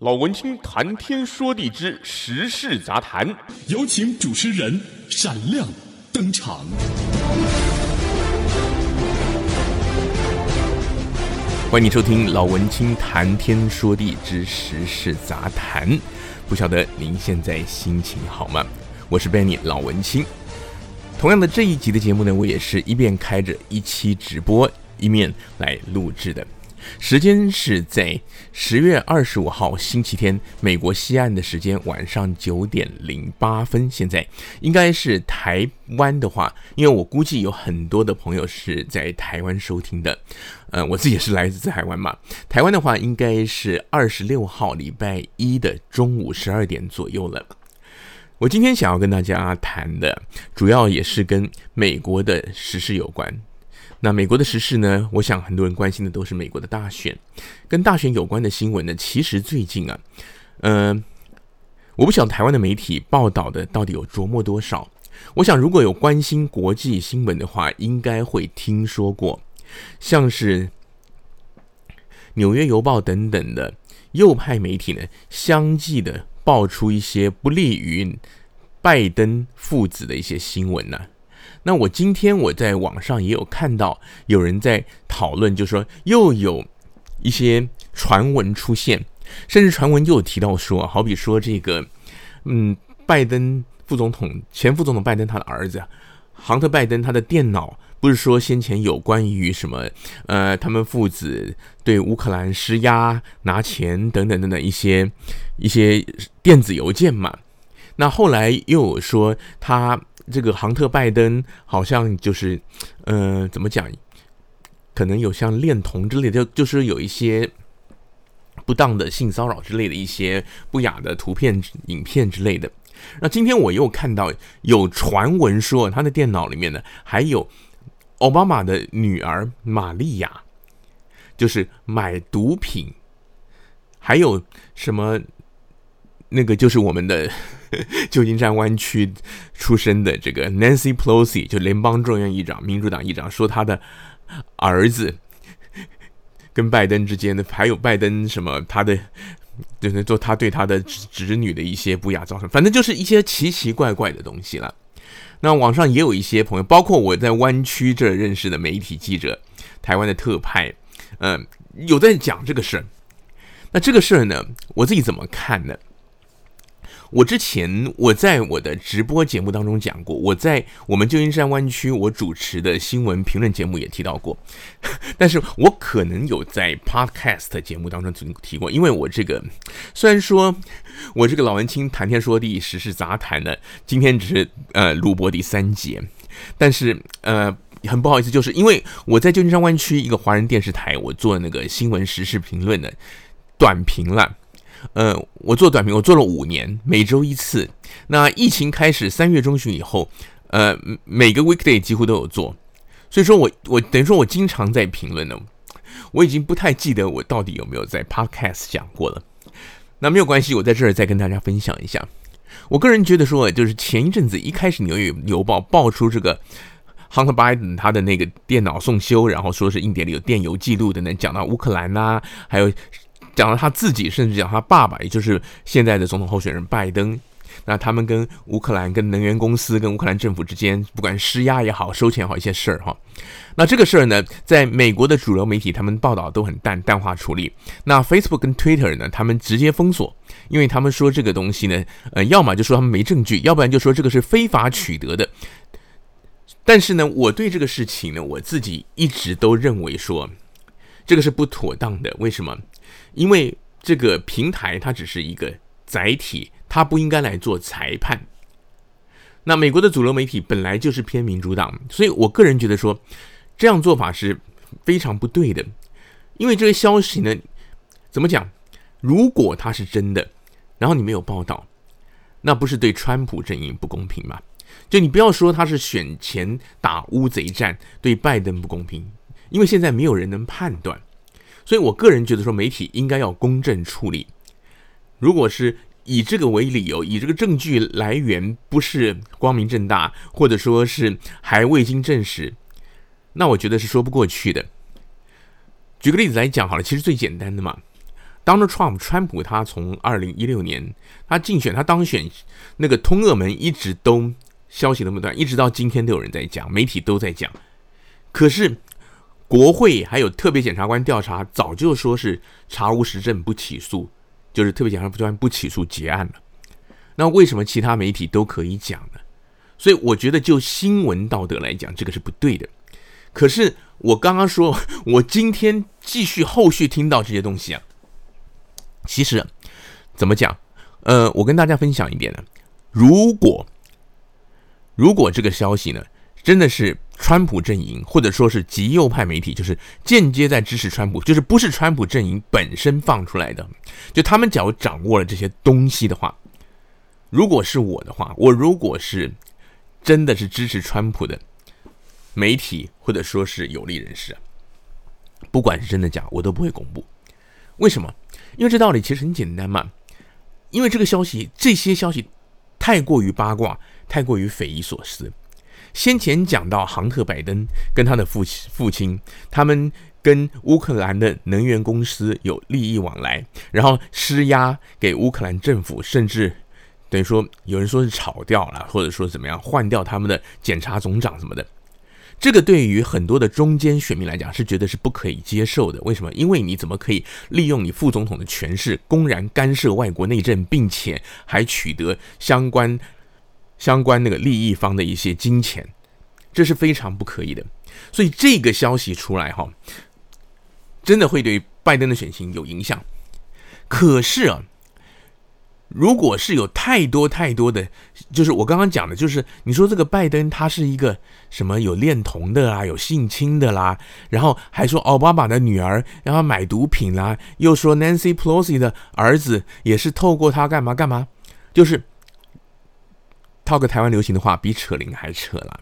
老文青谈天说地之时事杂谈，有请主持人闪亮登场。欢迎收听老文青谈天说地之时事杂谈。不晓得您现在心情好吗？我是 Benny 老文青。同样的这一集的节目呢，我也是一边开着一期直播，一面来录制的。时间是在十月二十五号星期天，美国西岸的时间晚上九点零八分。现在应该是台湾的话，因为我估计有很多的朋友是在台湾收听的，呃，我自己也是来自台湾嘛。台湾的话，应该是二十六号礼拜一的中午十二点左右了。我今天想要跟大家谈的，主要也是跟美国的时事有关。那美国的时事呢，我想很多人关心的都是美国的大选，跟大选有关的新闻呢。其实最近啊，嗯、呃，我不晓得台湾的媒体报道的到底有琢磨多少。我想如果有关心国际新闻的话，应该会听说过，像是《纽约邮报》等等的右派媒体呢，相继的爆出一些不利于拜登父子的一些新闻呢、那我今天我在网上也有看到有人在讨论，就是说又有一些传闻出现，甚至传闻又有提到说，好比说这个，嗯，拜登副总统前副总统拜登他的儿子杭特拜登他的电脑不是说先前有关于什么，呃，他们父子对乌克兰施压拿钱等等等等一些一些电子邮件嘛？那后来又有说他。这个杭特拜登好像就是，呃，怎么讲？可能有像恋童之类的，就就是有一些不当的性骚扰之类的一些不雅的图片、影片之类的。那今天我又看到有传闻说，他的电脑里面呢还有奥巴马的女儿玛利亚，就是买毒品，还有什么？那个就是我们的 旧金山湾区出生的这个 Nancy Pelosi，就联邦众议院议长、民主党议长，说他的儿子跟拜登之间的，还有拜登什么他的，就是做他对他的侄女的一些不雅造成，反正就是一些奇奇怪怪的东西了。那网上也有一些朋友，包括我在湾区这认识的媒体记者，台湾的特派，嗯，有在讲这个事儿。那这个事儿呢，我自己怎么看呢？我之前我在我的直播节目当中讲过，我在我们旧金山湾区我主持的新闻评论节目也提到过，但是我可能有在 Podcast 节目当中曾提过，因为我这个虽然说我这个老文青谈天说地时事杂谈的，今天只是呃录播第三节，但是呃很不好意思，就是因为我在旧金山湾区一个华人电视台，我做那个新闻时事评论的短评了。呃，我做短评，我做了五年，每周一次。那疫情开始三月中旬以后，呃，每个 weekday 几乎都有做，所以说我我等于说我经常在评论呢。我已经不太记得我到底有没有在 podcast 讲过了。那没有关系，我在这儿再跟大家分享一下。我个人觉得说，就是前一阵子一开始纽约邮报爆出这个 Hunter Biden 他的那个电脑送修，然后说是硬碟里有电邮记录的，能讲到乌克兰呐、还有。讲了他自己，甚至讲他爸爸，也就是现在的总统候选人拜登，那他们跟乌克兰、跟能源公司、跟乌克兰政府之间，不管施压也好、收钱也好，一些事儿哈。那这个事儿呢，在美国的主流媒体，他们报道都很淡淡化处理。那 Facebook 跟 Twitter 呢，他们直接封锁，因为他们说这个东西呢，呃，要么就说他们没证据，要不然就说这个是非法取得的。但是呢，我对这个事情呢，我自己一直都认为说，这个是不妥当的。为什么？因为这个平台它只是一个载体，它不应该来做裁判。那美国的主流媒体本来就是偏民主党，所以我个人觉得说，这样做法是非常不对的。因为这个消息呢，怎么讲？如果它是真的，然后你没有报道，那不是对川普阵营不公平吗？就你不要说他是选前打乌贼战，对拜登不公平，因为现在没有人能判断。所以，我个人觉得说，媒体应该要公正处理。如果是以这个为理由，以这个证据来源不是光明正大，或者说是还未经证实，那我觉得是说不过去的。举个例子来讲好了，其实最简单的嘛，Donald Trump 川普他从二零一六年他竞选他当选那个通俄门一直都消息那么短，一直到今天都有人在讲，媒体都在讲。可是国会还有特别检察官调查，早就说是查无实证不起诉，就是特别检察官不起诉结案了。那为什么其他媒体都可以讲呢？所以我觉得就新闻道德来讲，这个是不对的。可是我刚刚说，我今天继续后续听到这些东西啊，其实怎么讲？呃，我跟大家分享一点呢。如果如果这个消息呢，真的是川普阵营或者说是极右派媒体，就是间接在支持川普，就是不是川普阵营本身放出来的，就他们假如掌握了这些东西的话，如果是我的话，我如果是真的是支持川普的。媒体或者说是有利人士，不管是真的假，我都不会公布。为什么？因为这道理其实很简单嘛。因为这个消息，这些消息太过于八卦，太过于匪夷所思。先前讲到杭特·拜登跟他的父亲，父亲他们跟乌克兰的能源公司有利益往来，然后施压给乌克兰政府，甚至等于说有人说是炒掉了，或者说怎么样换掉他们的检察总长什么的。这个对于很多的中间选民来讲是觉得是不可以接受的。为什么？因为你怎么可以利用你副总统的权势，公然干涉外国内政，并且还取得相关相关那个利益方的一些金钱，这是非常不可以的。所以这个消息出来哈，真的会对拜登的选情有影响。可是啊。如果是有太多太多的，就是我刚刚讲的，就是你说这个拜登他是一个什么有恋童的啦，有性侵的啦，然后还说奥巴马的女儿让他买毒品啦，又说 Nancy Pelosi 的儿子也是透过他干嘛干嘛，就是套个台湾流行的话，比扯铃还扯了。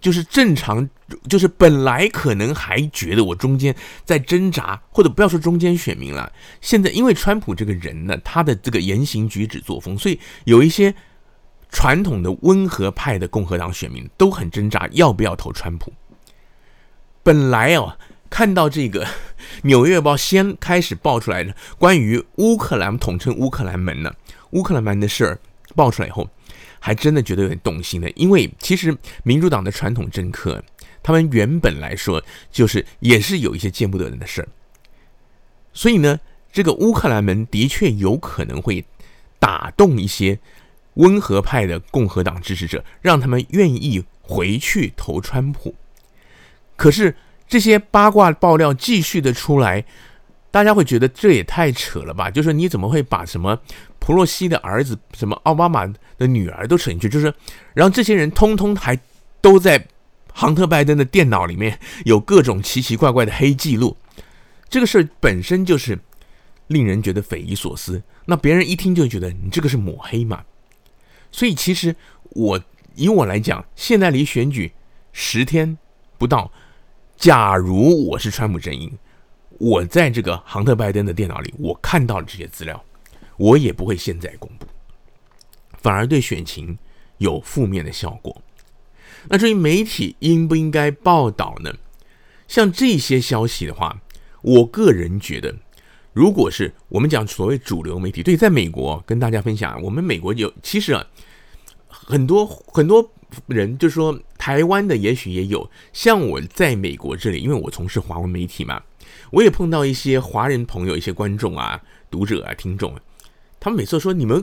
就是正常，就是本来可能还觉得我中间在挣扎，或者不要说中间选民了。现在因为川普这个人呢，他的这个言行举止作风，所以有一些传统的温和派的共和党选民都很挣扎，要不要投川普。本来哦，看到这个《纽约报》先开始爆出来的关于乌克兰统称乌克兰门呢，乌克兰门的事儿爆出来以后。还真的觉得有点动心的，因为其实民主党的传统政客，他们原本来说就是也是有一些见不得人的事儿，所以呢，这个乌克兰门的确有可能会打动一些温和派的共和党支持者，让他们愿意回去投川普。可是这些八卦爆料继续的出来。大家会觉得这也太扯了吧？就是你怎么会把什么普洛西的儿子、什么奥巴马的女儿都扯进去？就是，然后这些人通通还都在杭特拜登的电脑里面有各种奇奇怪怪的黑记录。这个事儿本身就是令人觉得匪夷所思。那别人一听就觉得你这个是抹黑嘛？所以其实我以我来讲，现在离选举十天不到，假如我是川普阵营。我在这个杭特拜登的电脑里，我看到了这些资料，我也不会现在公布，反而对选情有负面的效果。那至于媒体应不应该报道呢？像这些消息的话，我个人觉得，如果是我们讲所谓主流媒体，对，在美国跟大家分享，我们美国有其实啊，很多很多人就说台湾的也许也有，像我在美国这里，因为我从事华文媒体嘛。我也碰到一些华人朋友、一些观众啊、读者啊、听众，他们每次说你们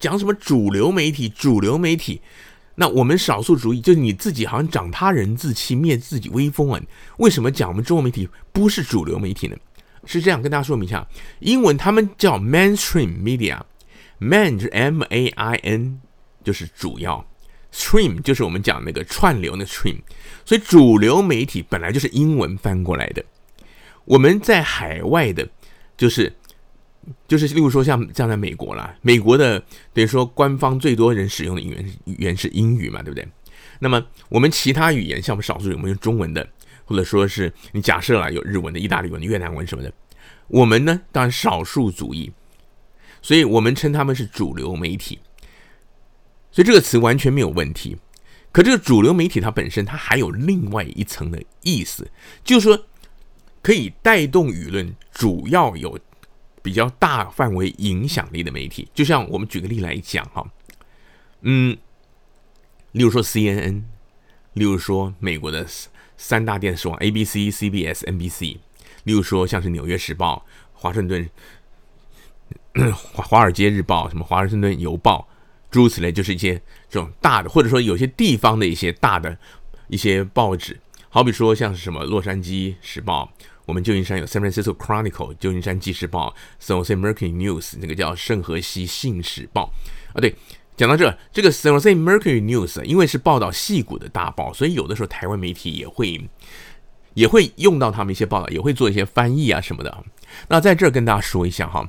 讲什么主流媒体、主流媒体，那我们少数主义就是你自己好像长他人志气、灭自己威风啊？为什么讲我们中文媒体不是主流媒体呢？是这样跟大家说明一下，英文他们叫 mainstream media，man 就是 M A I N，就是主要，stream 就是我们讲那个串流的 stream，所以主流媒体本来就是英文翻过来的。我们在海外的，就是就是，例如说像像在美国啦，美国的等于说官方最多人使用的语言语言是英语嘛，对不对？那么我们其他语言，像我们少数人，我们用中文的，或者说是你假设啦，有日文的、意大利文的、越南文什么的，我们呢当然少数族裔，所以我们称他们是主流媒体，所以这个词完全没有问题。可这个主流媒体它本身它还有另外一层的意思，就是说。可以带动舆论，主要有比较大范围影响力的媒体，就像我们举个例来讲哈，嗯，例如说 CNN，例如说美国的三大电视网 ABC、CBS、NBC，例如说像是《纽约时报》、华盛顿、华华尔街日报、什么华盛顿邮报，诸如此类，就是一些这种大的，或者说有些地方的一些大的一些报纸，好比说像是什么《洛杉矶时报》。我们旧金山有 San Francisco Chronicle，旧金山纪事报，San Jose Mercury News，那个叫圣荷西信使报啊。对，讲到这，这个 San Jose Mercury News，因为是报道戏骨的大报，所以有的时候台湾媒体也会也会用到他们一些报道，也会做一些翻译啊什么的。那在这儿跟大家说一下哈，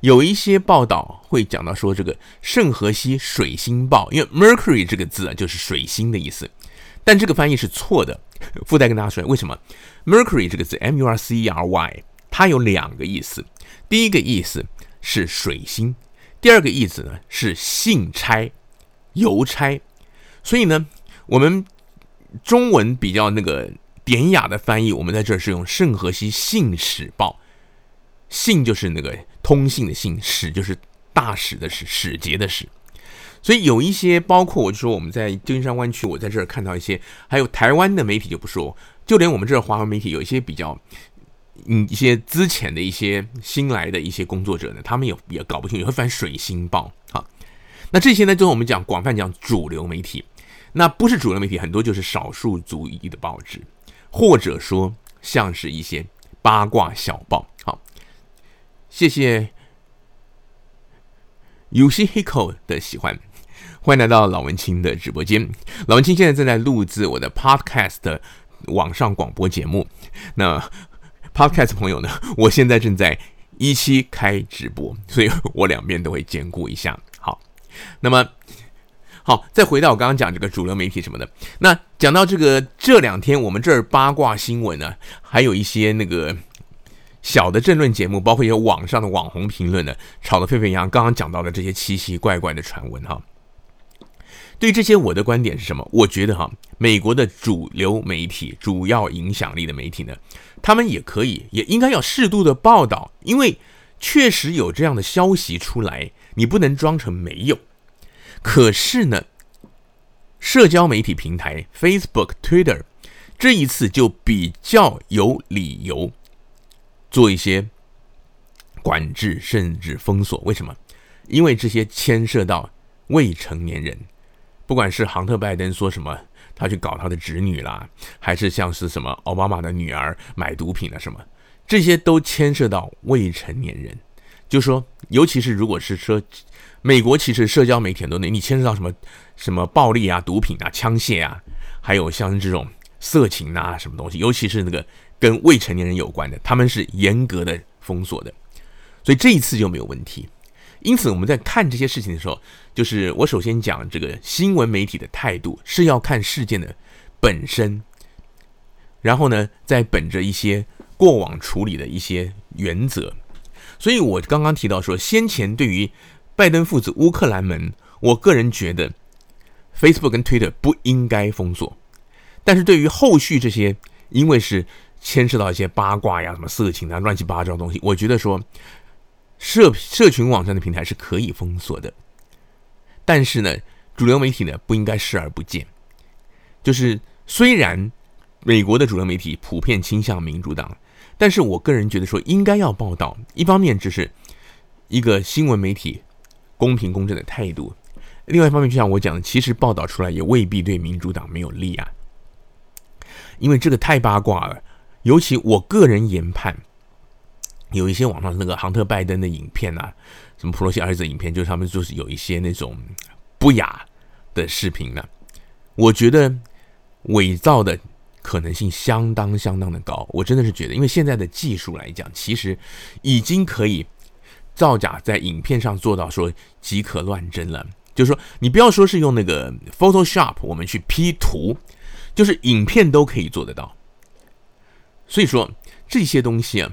有一些报道会讲到说这个圣荷西水星报，因为 Mercury 这个字啊就是水星的意思。但这个翻译是错的，附带跟大家说为什么？Mercury 这个字，M U R C E R Y，它有两个意思。第一个意思是水星，第二个意思呢是信差、邮差。所以呢，我们中文比较那个典雅的翻译，我们在这儿是用圣荷西信使报。信就是那个通信的信，使就是大使的使，使节的使。所以有一些，包括我就说我们在旧金山湾区，我在这儿看到一些，还有台湾的媒体就不说，就连我们这儿华文媒体有一些比较，嗯，一些资浅的一些新来的一些工作者呢，他们也也搞不清楚，会翻水星报啊。那这些呢，就是我们讲广泛讲主流媒体，那不是主流媒体，很多就是少数族裔的报纸，或者说像是一些八卦小报。好，谢谢 Yoshihiko 的喜欢。欢迎来到老文青的直播间。老文青现在正在录制我的 Podcast 网上广播节目。那 Podcast 朋友呢？我现在正在一期开直播，所以我两边都会兼顾一下。好，那么好，再回到我刚刚讲这个主流媒体什么的。那讲到这个这两天我们这儿八卦新闻呢，还有一些那个小的政论节目，包括一些网上的网红评论呢，吵得沸沸扬扬。刚刚讲到的这些奇奇怪怪的传闻哈。对这些，我的观点是什么？我觉得哈，美国的主流媒体、主要影响力的媒体呢，他们也可以，也应该要适度的报道，因为确实有这样的消息出来，你不能装成没有。可是呢，社交媒体平台 Facebook、Twitter 这一次就比较有理由做一些管制，甚至封锁。为什么？因为这些牵涉到未成年人。不管是杭特拜登说什么，他去搞他的侄女啦，还是像是什么奥巴马的女儿买毒品啊什么，这些都牵涉到未成年人。就说，尤其是如果是说美国，其实社交媒体很多，你牵涉到什么什么暴力啊、毒品啊、枪械啊，还有像这种色情啊什么东西，尤其是那个跟未成年人有关的，他们是严格的封锁的。所以这一次就没有问题。因此，我们在看这些事情的时候，就是我首先讲这个新闻媒体的态度是要看事件的本身，然后呢，再本着一些过往处理的一些原则。所以我刚刚提到说，先前对于拜登父子乌克兰门，我个人觉得 Facebook 跟 Twitter 不应该封锁，但是对于后续这些，因为是牵涉到一些八卦呀、什么色情啊、乱七八糟的东西，我觉得说。社社群网站的平台是可以封锁的，但是呢，主流媒体呢不应该视而不见。就是虽然美国的主流媒体普遍倾向民主党，但是我个人觉得说应该要报道。一方面就是一个新闻媒体公平公正的态度，另外一方面就像我讲的，其实报道出来也未必对民主党没有利啊，因为这个太八卦了。尤其我个人研判。有一些网上那个杭特拜登的影片啊，什么普罗西儿子的影片，就是他们就是有一些那种不雅的视频呢、我觉得伪造的可能性相当相当的高。我真的是觉得，因为现在的技术来讲，其实已经可以造假在影片上做到说即可乱真了。就是说，你不要说是用那个 Photoshop 我们去 P 图，就是影片都可以做得到。所以说这些东西啊。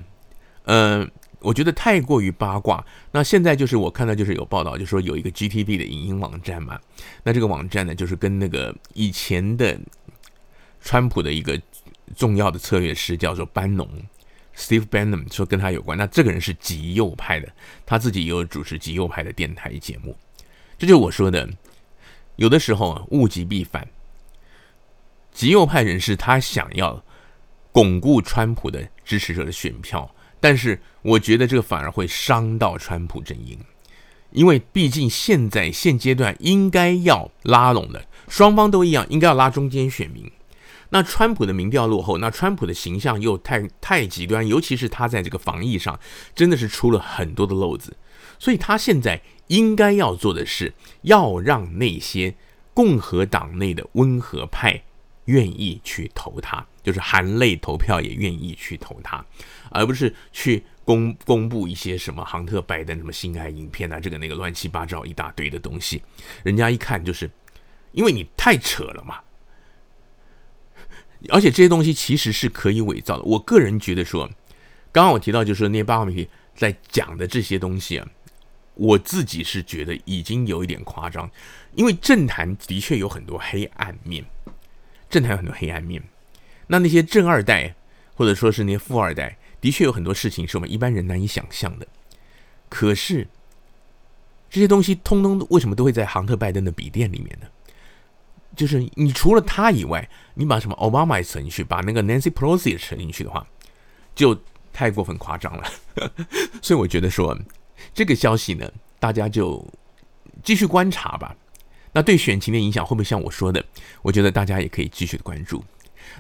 嗯、呃，我觉得太过于八卦。那现在就是我看到就是有报道，就说有一个 GTV 的影音网站嘛。那这个网站呢，就是跟那个以前的川普的一个重要的策略师叫做班农，Steve Bannon 说跟他有关。那这个人是极右派的，他自己也有主持极右派的电台节目。这就是我说的，有的时候啊物极必反。极右派人士他想要巩固川普的支持者的选票，但是我觉得这个反而会伤到川普阵营，因为毕竟现在现阶段应该要拉拢的双方都一样，应该要拉中间选民。那川普的民调落后，那川普的形象又太太极端，尤其是他在这个防疫上真的是出了很多的漏子，所以他现在应该要做的是要让那些共和党内的温和派。愿意去投他，就是含泪投票也愿意去投他，而不是去公公布一些什么杭特拜登什么性爱影片啊，这个那个乱七八糟一大堆的东西，人家一看就是，因为你太扯了嘛，而且这些东西其实是可以伪造的。我个人觉得说，刚刚我提到就是那些八卦媒体在讲的这些东西啊，我自己是觉得已经有一点夸张，因为政坛的确有很多黑暗面。政坛有很多黑暗面，那那些政二代或者说是那些富二代，的确有很多事情是我们一般人难以想象的。可是这些东西通通为什么都会在杭特拜登的笔电里面呢？就是你除了他以外，你把什么奥巴马也扯进去，把那个 Nancy Pelosi 也扯进去的话，就太过分夸张了。所以我觉得说这个消息呢，大家就继续观察吧。那对选情的影响会不会像我说的？我觉得大家也可以继续的关注。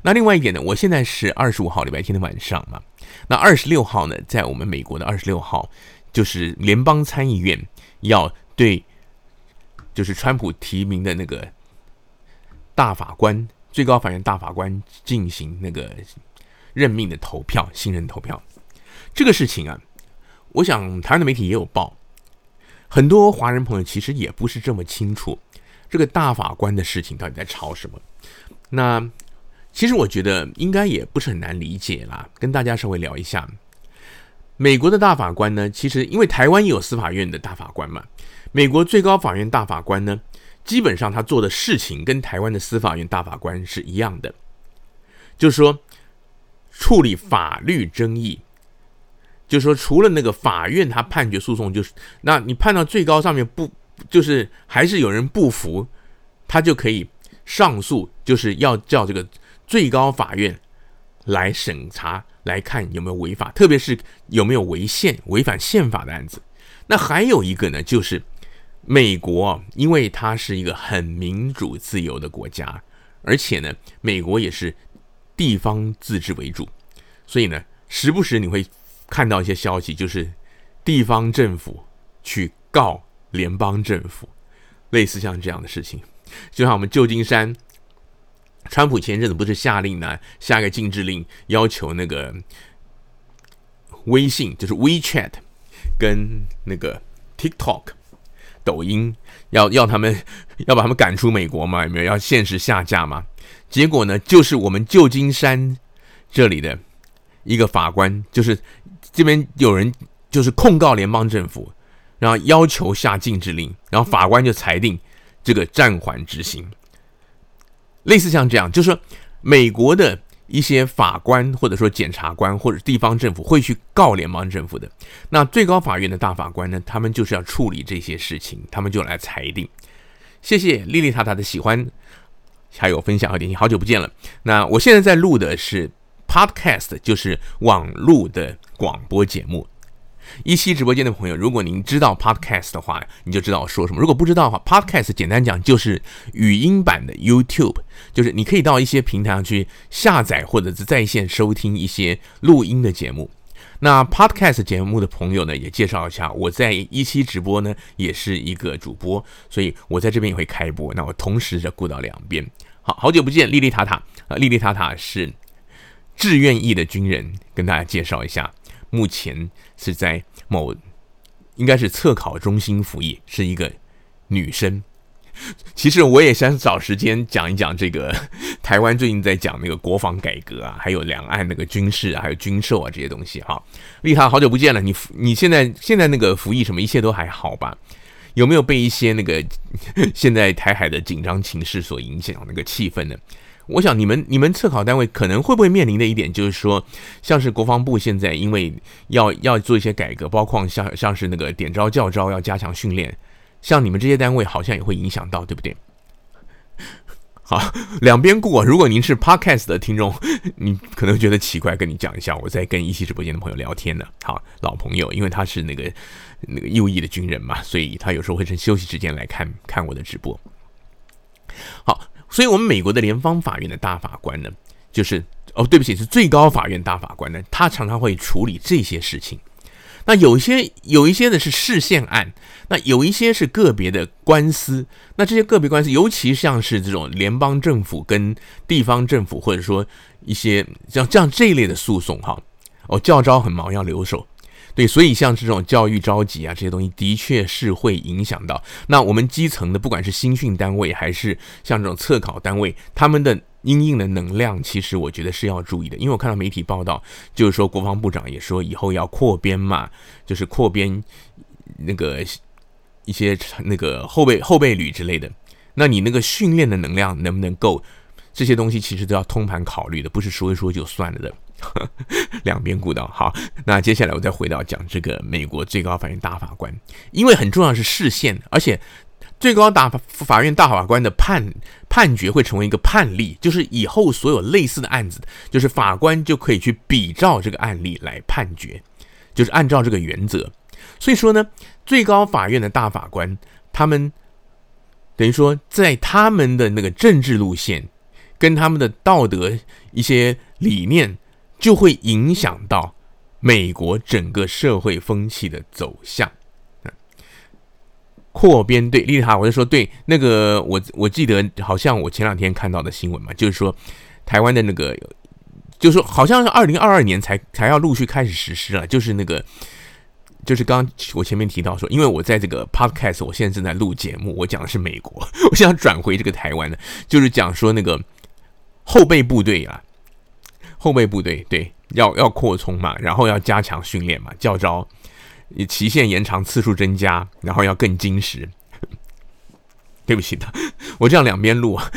那另外一点呢，我现在是二十五号礼拜天的晚上嘛。那二十六号呢，在我们美国的二十六号，就是联邦参议院要对，就是川普提名的那个大法官，最高法院大法官进行那个任命的投票，信任投票。这个事情啊，我想台湾的媒体也有报，很多华人朋友其实也不是这么清楚。这个大法官的事情到底在吵什么？那其实我觉得应该也不是很难理解啦。跟大家稍微聊一下，美国的大法官呢，其实因为台湾也有司法院的大法官嘛，美国最高法院大法官呢，基本上他做的事情跟台湾的司法院大法官是一样的，就是说处理法律争议，就是说除了那个法院他判决诉讼，就是那你判到最高上面不。就是还是有人不服，他就可以上诉，就是要叫这个最高法院来审查，来看有没有违法，特别是有没有违宪、违反宪法的案子。那还有一个呢，就是美国，因为它是一个很民主自由的国家，而且呢，美国也是地方自治为主，所以呢，时不时你会看到一些消息，就是地方政府去告。联邦政府类似像这样的事情，就像我们旧金山，川普前阵子不是下令呢，下个禁制令，要求那个微信就是 WeChat 跟那个 TikTok 抖音要要他们要把他们赶出美国嘛？有没有要限时下架嘛？结果呢，就是我们旧金山这里的一个法官，就是这边有人就是控告联邦政府。然后要求下禁制令，然后法官就裁定这个暂缓执行。类似像这样，就是说美国的一些法官或者说检察官或者地方政府会去告联邦政府的。那最高法院的大法官呢，他们就是要处理这些事情，他们就来裁定。谢谢莉莉塔塔的喜欢，还有分享和点心，好久不见了。那我现在在录的是 Podcast，就是网络的广播节目。一期直播间的朋友，如果您知道 Podcast 的话，你就知道我说什么；如果不知道的话，Podcast 简单讲就是语音版的 YouTube，就是你可以到一些平台上去下载或者是在线收听一些录音的节目。那 Podcast 节目的朋友呢，也介绍一下，我在一期直播呢也是一个主播，所以我在这边也会开播。那我同时就顾到两边。好，好久不见，莉莉塔塔啊，莉莉塔塔是志愿役的军人，跟大家介绍一下。目前是在某应该是测考中心服役，是一个女生。其实我也想找时间讲一讲这个台湾最近在讲那个国防改革啊，还有两岸那个军事啊，还有军售啊这些东西哈。丽塔，好久不见了，你你现在现在那个服役什么，一切都还好吧？有没有被一些那个 现在台海的紧张情势所影响那个气氛呢？我想你们你们测考单位可能会不会面临的一点就是说，像是国防部现在因为要要做一些改革，包括像像是那个点招教招要加强训练，像你们这些单位好像也会影响到，对不对？好，两边过。如果您是 Podcast 的听众，你可能觉得奇怪，跟你讲一下，我在跟一期直播间的朋友聊天呢。好，老朋友，因为他是那个那个右翼的军人嘛，所以他有时候会趁休息时间来看看我的直播。好，所以我们美国的联邦法院的大法官呢，就是哦，对不起，是最高法院大法官呢，他常常会处理这些事情。那有一些有一些的是市县案，那有一些是个别的官司。那这些个别官司，尤其像是这种联邦政府跟地方政府，或者说一些像像这一类的诉讼，哈，哦，教招很忙要留守，对，所以像这种教育召集啊，这些东西的确是会影响到那我们基层的，不管是新训单位还是像这种测考单位，他们的。应应的能量，其实我觉得是要注意的，因为我看到媒体报道，就是说国防部长也说以后要扩编嘛，就是扩编那个一些那个后备后备旅之类的。那你那个训练的能量能不能够？这些东西其实都要通盘考虑的，不是说一说就算了的。两边顾到好，那接下来我再回到讲这个美国最高法院大法官，因为很重要是视线，而且。最高大法院大法官的判判决会成为一个判例，就是以后所有类似的案子，就是法官就可以去比照这个案例来判决，就是按照这个原则。所以说呢，最高法院的大法官他们等于说在他们的那个政治路线跟他们的道德一些理念，就会影响到美国整个社会风气的走向。扩编对，丽塔，我就说对那个，我我记得好像我前两天看到的新闻嘛，就是说台湾的那个，就是说好像是二零二二年才才要陆续开始实施了，就是那个，就是刚刚我前面提到说，因为我在这个 podcast，我现在正在录节目，我讲的是美国，我想转回这个台湾的，就是讲说那个后备部队啊，后备部队对，要要扩充嘛，然后要加强训练嘛，教招。期限延长，次数增加，然后要更精实。对不起的，我这样两边录啊，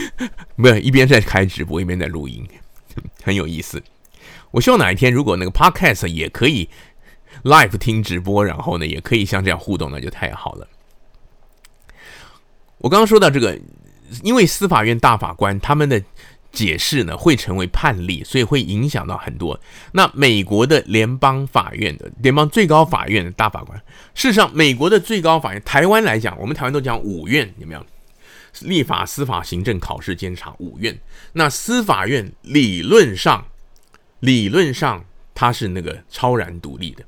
不是一边在开直播，一边在录音，很有意思。我希望哪一天如果那个 podcast 也可以 live 听直播，然后呢也可以像这样互动，那就太好了。我刚刚说到这个，因为司法院大法官他们的。解释呢会成为判例，所以会影响到很多。那美国的联邦法院的联邦最高法院的大法官，事实上，美国的最高法院，台湾来讲，我们台湾都讲五院，有没有？立法、司法、行政、考试、监察五院。那司法院理论上，理论上它是那个超然独立的。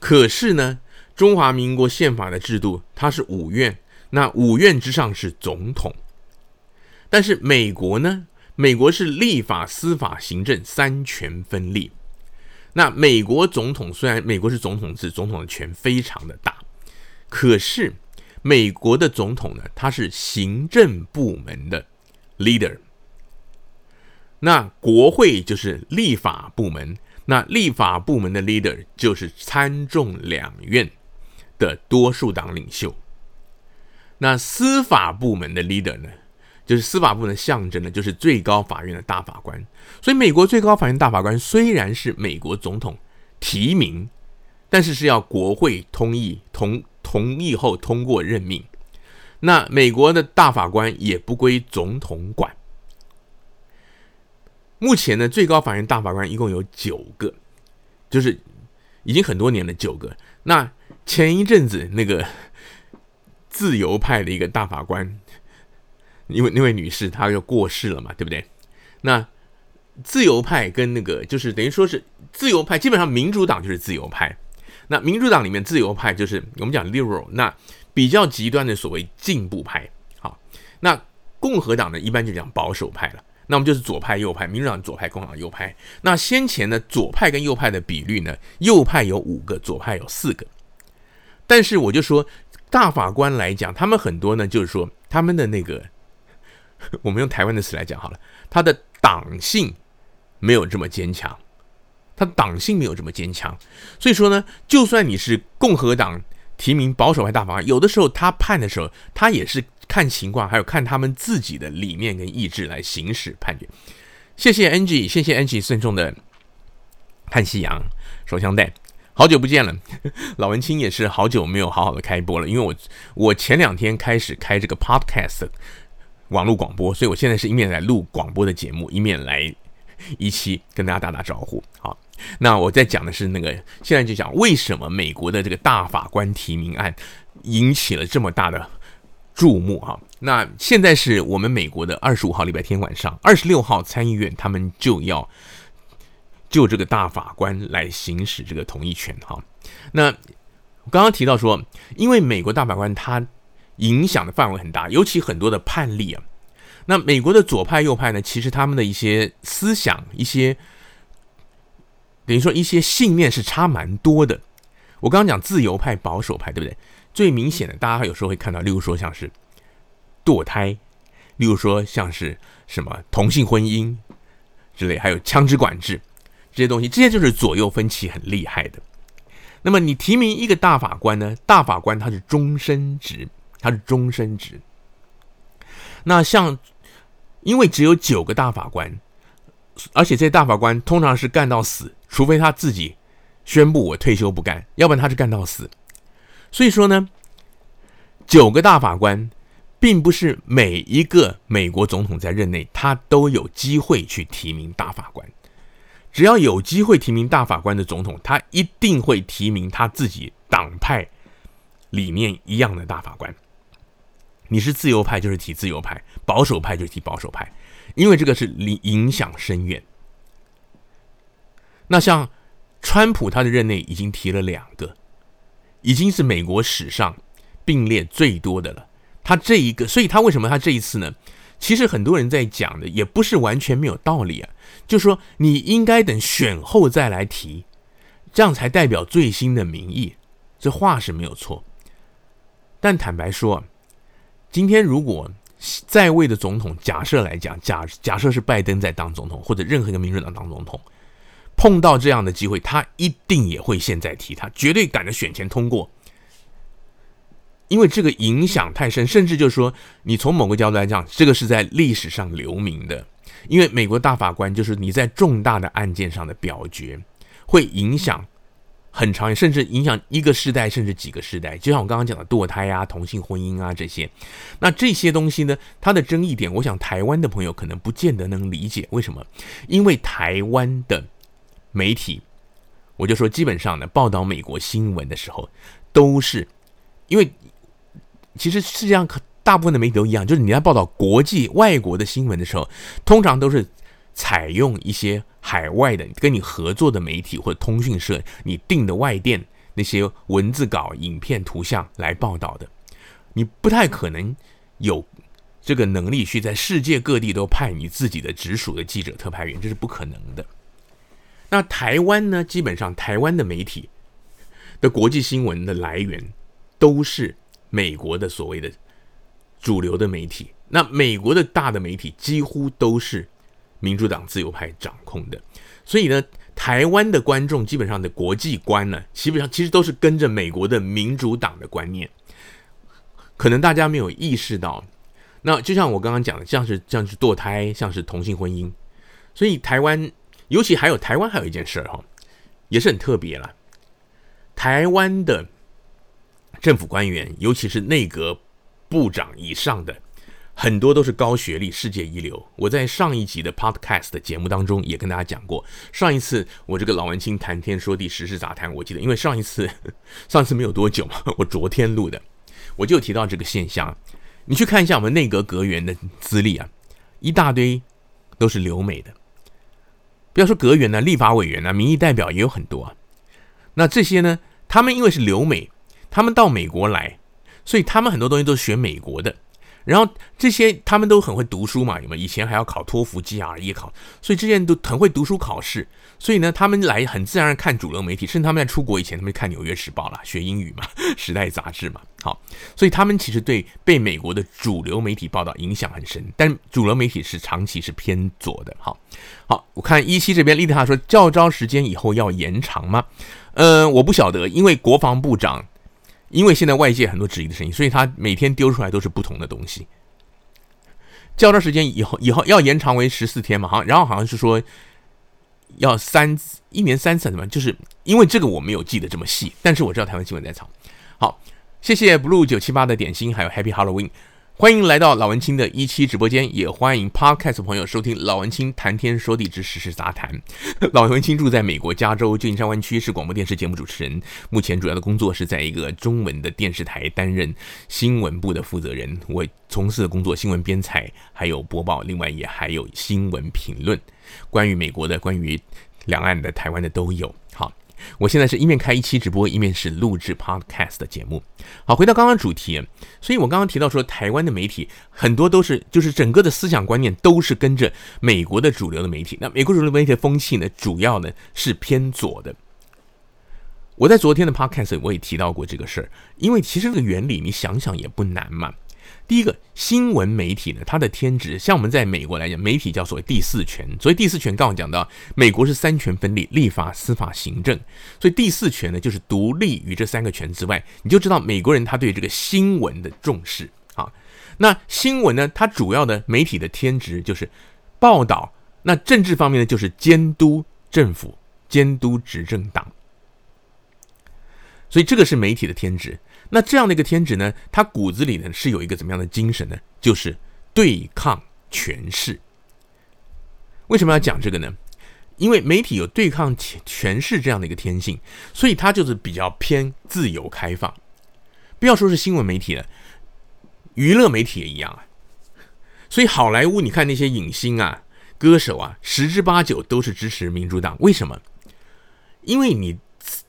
可是呢，中华民国宪法的制度它是五院，那五院之上是总统。但是美国呢？美国是立法、司法、行政三权分立。那美国总统虽然美国是总统制，总统的权非常的大，可是美国的总统呢，他是行政部门的 leader。那国会就是立法部门，那立法部门的 leader 就是参众两院的多数党领袖。那司法部门的 leader 呢？就是司法部门的象征呢，就是最高法院的大法官。所以，美国最高法院大法官虽然是美国总统提名，但是是要国会同意同同意后通过任命。那美国的大法官也不归总统管。目前呢，最高法院大法官一共有九个，就是已经很多年了九个。那前一阵子那个 自由派的一个大法官。因为那位女士她就过世了嘛，对不对？那自由派跟那个就是等于说是自由派，基本上民主党就是自由派。那民主党里面自由派就是我们讲 liberal，那比较极端的所谓进步派。好，那共和党呢一般就讲保守派了。那我们就是左派右派，民主党左派，共和党右派。那先前呢左派跟右派的比率呢，右派有五个，左派有四个。但是我就说大法官来讲，他们很多呢就是说他们的那个。我们用台湾的词来讲好了，他的党性没有这么坚强，他党性没有这么坚强，所以说呢，就算你是共和党提名保守派大法官，有的时候他判的时候，他也是看情况，还有看他们自己的理念跟意志来行使判决。谢谢 NG，谢谢 NG 慎重的看夕阳手枪带，好久不见了，老文青也是好久没有好好的开播了，因为我我前两天开始开这个 Podcast 网络广播，所以我现在是一面来录广播的节目，一面来一期跟大家打打招呼。好，那我在讲的是那个，现在就讲为什么美国的这个大法官提名案引起了这么大的注目哈。那现在是我们美国的二十五号礼拜天晚上，二十六号参议院他们就要就这个大法官来行使这个同意权哈。那我刚刚提到说，因为美国大法官他影响的范围很大，尤其很多的判例啊。那美国的左派右派呢，其实他们的一些思想、一些等于说一些信念是差蛮多的。我刚刚讲自由派、保守派，对不对？最明显的，大家有时候会看到，例如说像是。堕胎，例如说像是什么同性婚姻之类，还有枪支管制这些东西，这些就是左右分歧很厉害的。那么你提名一个大法官呢？大法官他是终身职，他是终身职。那像因为只有九个大法官，而且这些大法官通常是干到死，除非他自己宣布我退休不干，要不然他是干到死。所以说呢，九个大法官。并不是每一个美国总统在任内，他都有机会去提名大法官。只要有机会提名大法官的总统，他一定会提名他自己党派里面一样的大法官。你是自由派，就是提自由派；保守派就是提保守派，因为这个是影影响深远。那像川普，他的任内已经提了两个，已经是美国史上并列最多的了。他这一个，所以他为什么他这一次呢？其实很多人在讲的也不是完全没有道理啊。就说，你应该等选后再来提，这样才代表最新的民意。这话是没有错。但坦白说，今天如果在位的总统，假设来讲，假假设是拜登在当总统，或者任何一个民主党当总统，碰到这样的机会，他一定也会现在提，他绝对赶着选前通过。因为这个影响太深，甚至就是说，你从某个角度来讲，这个是在历史上留名的。因为美国大法官就是你在重大的案件上的表决，会影响很长，甚至影响一个世代，甚至几个世代。就像我刚刚讲的堕胎啊、同性婚姻啊这些，那这些东西呢，它的争议点，我想台湾的朋友可能不见得能理解为什么？因为台湾的媒体，我就说基本上呢，报道美国新闻的时候，都是因为。其实世界上可大部分的媒体都一样，就是你在报道国际外国的新闻的时候，通常都是采用一些海外的跟你合作的媒体或者通讯社，你订的外电那些文字稿、影片、图像来报道的。你不太可能有这个能力去在世界各地都派你自己的直属的记者、特派员，这是不可能的。那台湾呢？基本上台湾的媒体的国际新闻的来源都是。美国的所谓的主流的媒体，那美国的大的媒体几乎都是民主党自由派掌控的，所以呢，台湾的观众基本上的国际观呢，基本上其实都是跟着美国的民主党的观念，可能大家没有意识到，那就像我刚刚讲的，像是像是堕胎，像是同性婚姻，所以台湾，尤其还有台湾还有一件事儿哈，也是很特别了，台湾的。政府官员，尤其是内阁部长以上的，很多都是高学历、世界一流。我在上一集的 Podcast 的节目当中也跟大家讲过。上一次我这个老文青谈天说地、时事杂谈，我记得，因为上一次 上次没有多久嘛，我昨天录的，我就提到这个现象。你去看一下我们内阁阁员的资历啊，一大堆都是留美的。不要说阁员呢，立法委员呢，民意代表也有很多啊。那这些呢，他们因为是留美。他们到美国来，所以他们很多东西都是学美国的。然后这些他们都很会读书嘛，有没有？以前还要考托福、GRE 考，所以这些人都很会读书考试。所以呢，他们来很自然看主流媒体，甚至他们在出国以前，他们看《纽约时报》啦，学英语嘛，《时代》杂志嘛。好，所以他们其实对被美国的主流媒体报道影响很深。但主流媒体是长期是偏左的。好，好，我看一期这边丽塔说，教招时间以后要延长吗？呃，我不晓得，因为国防部长。因为现在外界很多质疑的声音，所以他每天丢出来都是不同的东西。交招时间以后以后要延长为十四天嘛，好，然后好像是说要三一年三次什么，就是因为这个我没有记得这么细，但是我知道台湾新闻在炒。好，谢谢 Blue 九七八的点心，还有 Happy Halloween。欢迎来到老文青的一期直播间，也欢迎 Podcast 朋友收听老文青谈天说地之时事杂谈。老文青住在美国加州旧金山湾区，是广播电视节目主持人，目前主要的工作是在一个中文的电视台担任新闻部的负责人。我从事的工作，新闻编采，还有播报，另外也还有新闻评论，关于美国的、关于两岸的、台湾的都有。我现在是一面开一期直播，一面是录制 podcast 的节目。好，回到刚刚主题，所以我刚刚提到说，台湾的媒体很多都是，就是整个的思想观念都是跟着美国的主流的媒体。那美国主流媒体的风气呢，主要呢是偏左的。我在昨天的 podcast 我也提到过这个事儿，因为其实这个原理你想想也不难嘛。第一个新闻媒体呢，它的天职，像我们在美国来讲，媒体叫所谓第四权。所以第四权刚刚讲到，美国是三权分立，立法、司法、行政。所以第四权呢，就是独立于这三个权之外。你就知道美国人他对这个新闻的重视啊。那新闻呢，它主要的媒体的天职就是报道。那政治方面呢，就是监督政府、监督执政党。所以这个是媒体的天职。那这样的一个天职呢，他骨子里呢是有一个怎么样的精神呢？就是对抗权势。为什么要讲这个呢？因为媒体有对抗权权势这样的一个天性，所以它就是比较偏自由开放。不要说是新闻媒体了，娱乐媒体也一样啊。所以好莱坞，你看那些影星啊、歌手啊，十之八九都是支持民主党。为什么？因为你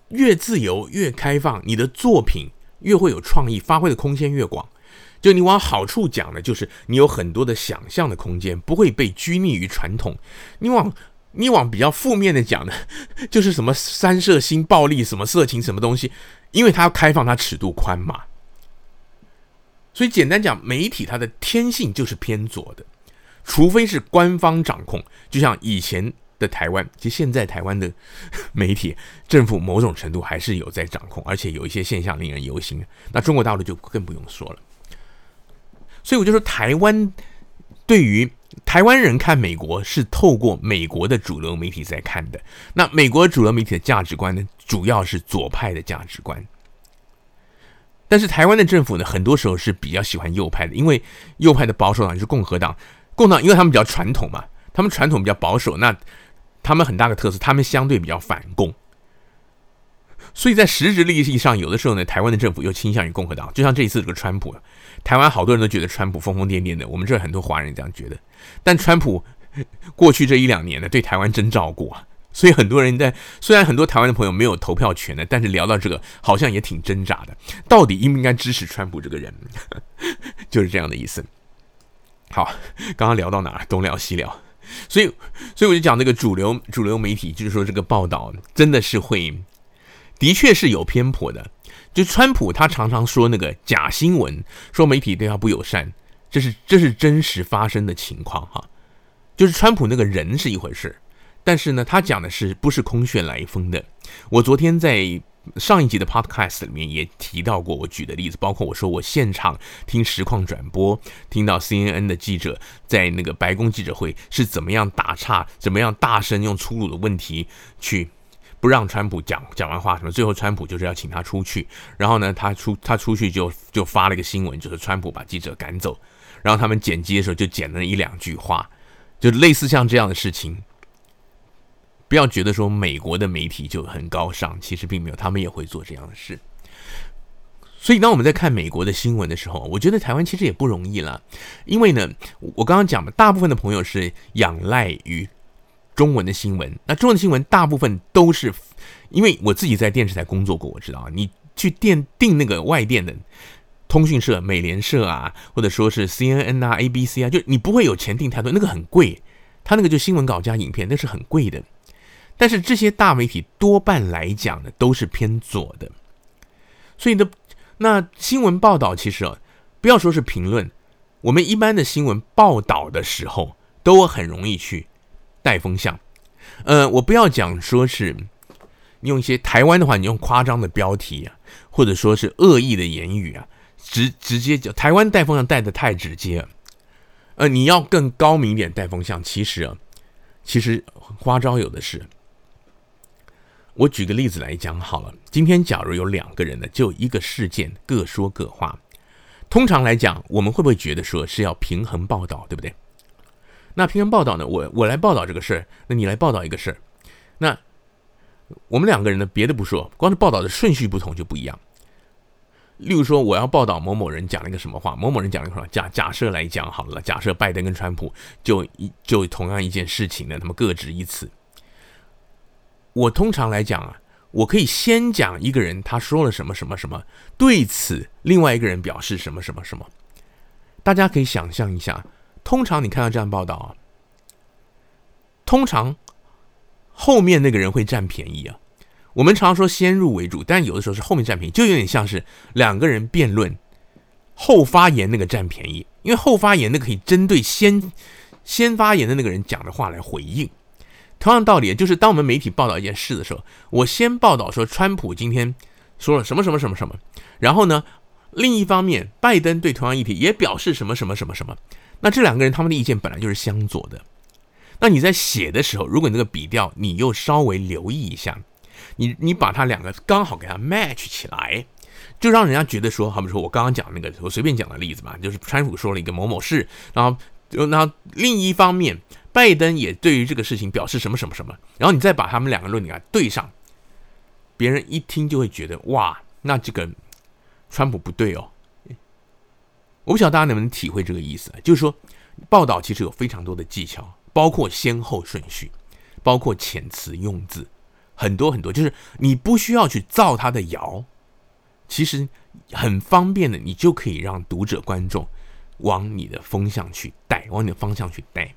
越自由越开放，你的作品。越会有创意，发挥的空间越广。就你往好处讲呢，就是你有很多的想象的空间，不会被拘泥于传统。你往你往比较负面的讲呢，就是什么三色腥、暴力、什么色情、什么东西，因为它开放，它尺度宽嘛。所以简单讲，媒体它的天性就是偏左的，除非是官方掌控，就像以前。的台湾，其实现在台湾的 媒体、政府某种程度还是有在掌控，而且有一些现象令人忧心。那中国大陆就更不用说了。所以我就说，台湾对于台湾人看美国是透过美国的主流媒体在看的。那美国主流媒体的价值观呢，主要是左派的价值观。但是台湾的政府呢，很多时候是比较喜欢右派的，因为右派的保守党就是共和党，共党因为他们比较传统嘛，他们传统比较保守，那。他们很大的特色，他们相对比较反共，所以在实质利益上，有的时候呢，台湾的政府又倾向于共和党。就像这一次这个川普，台湾好多人都觉得川普疯疯癫癫的，我们这很多华人这样觉得。但川普过去这一两年呢，对台湾真照顾啊，所以很多人在虽然很多台湾的朋友没有投票权的，但是聊到这个，好像也挺挣扎的，到底应不应该支持川普这个人，就是这样的意思。好，刚刚聊到哪儿？东聊西聊。所以，所以我就讲这个主流主流媒体，就是说这个报道真的是会，的确是有偏颇的。就川普他常常说那个假新闻，说媒体对他不友善，这是这是真实发生的情况哈。就是川普那个人是一回事，但是呢，他讲的是不是空穴来风的。我昨天在。上一集的 Podcast 里面也提到过，我举的例子，包括我说我现场听实况转播，听到 CNN 的记者在那个白宫记者会是怎么样打岔，怎么样大声用粗鲁的问题去不让川普讲讲完话什么，最后川普就是要请他出去，然后呢，他出他出去就就发了一个新闻，就是川普把记者赶走，然后他们剪辑的时候就剪了一两句话，就类似像这样的事情。不要觉得说美国的媒体就很高尚，其实并没有，他们也会做这样的事。所以当我们在看美国的新闻的时候，我觉得台湾其实也不容易了，因为呢，我刚刚讲嘛，大部分的朋友是仰赖于中文的新闻，那中文的新闻大部分都是，因为我自己在电视台工作过，我知道，你去电订那个外电的通讯社、美联社啊，或者说是 CNN 啊、ABC 啊，就你不会有钱订太多，那个很贵，他那个就新闻稿加影片，那是很贵的。但是这些大媒体多半来讲呢，都是偏左的，所以呢，那新闻报道其实啊，不要说是评论，我们一般的新闻报道的时候，都很容易去带风向。呃，我不要讲说是你用一些台湾的话，你用夸张的标题啊，或者说是恶意的言语啊，直直接就台湾带风向带的太直接了。呃，你要更高明一点带风向，其实啊，其实花招有的是。我举个例子来讲好了，今天假如有两个人呢，就一个事件各说各话，通常来讲，我们会不会觉得说是要平衡报道，对不对？那平衡报道呢，我我来报道这个事儿，那你来报道一个事儿，那我们两个人呢，别的不说，光是报道的顺序不同就不一样。例如说，我要报道某某人讲了一个什么话，某某人讲了一个什么，假假设来讲好了，假设拜登跟川普就一就同样一件事情呢，他们各执一词。我通常来讲啊，我可以先讲一个人他说了什么什么什么，对此另外一个人表示什么什么什么。大家可以想象一下，通常你看到这样报道啊，通常后面那个人会占便宜啊。我们常说先入为主，但有的时候是后面占便宜，就有点像是两个人辩论，后发言那个占便宜，因为后发言那个可以针对先先发言的那个人讲的话来回应。同样道理，就是当我们媒体报道一件事的时候，我先报道说川普今天说了什么什么什么什么，然后呢，另一方面拜登对同样议题也表示什么什么什么什么，那这两个人他们的意见本来就是相左的，那你在写的时候，如果你那个笔调你又稍微留意一下。你你把它两个刚好给它 match 起来，就让人家觉得说，好比说我刚刚讲那个，我随便讲的例子嘛，就是川普说了一个某某事，然后然后另一方面，拜登也对于这个事情表示什么什么什么，然后你再把他们两个论点啊对上，别人一听就会觉得哇，那这个川普不对哦。我不晓得大家能不能体会这个意思啊，就是说报道其实有非常多的技巧，包括先后顺序，包括遣词用字。很多很多，就是你不需要去造他的谣，其实很方便的，你就可以让读者观众往你的风向去带，往你的方向去带。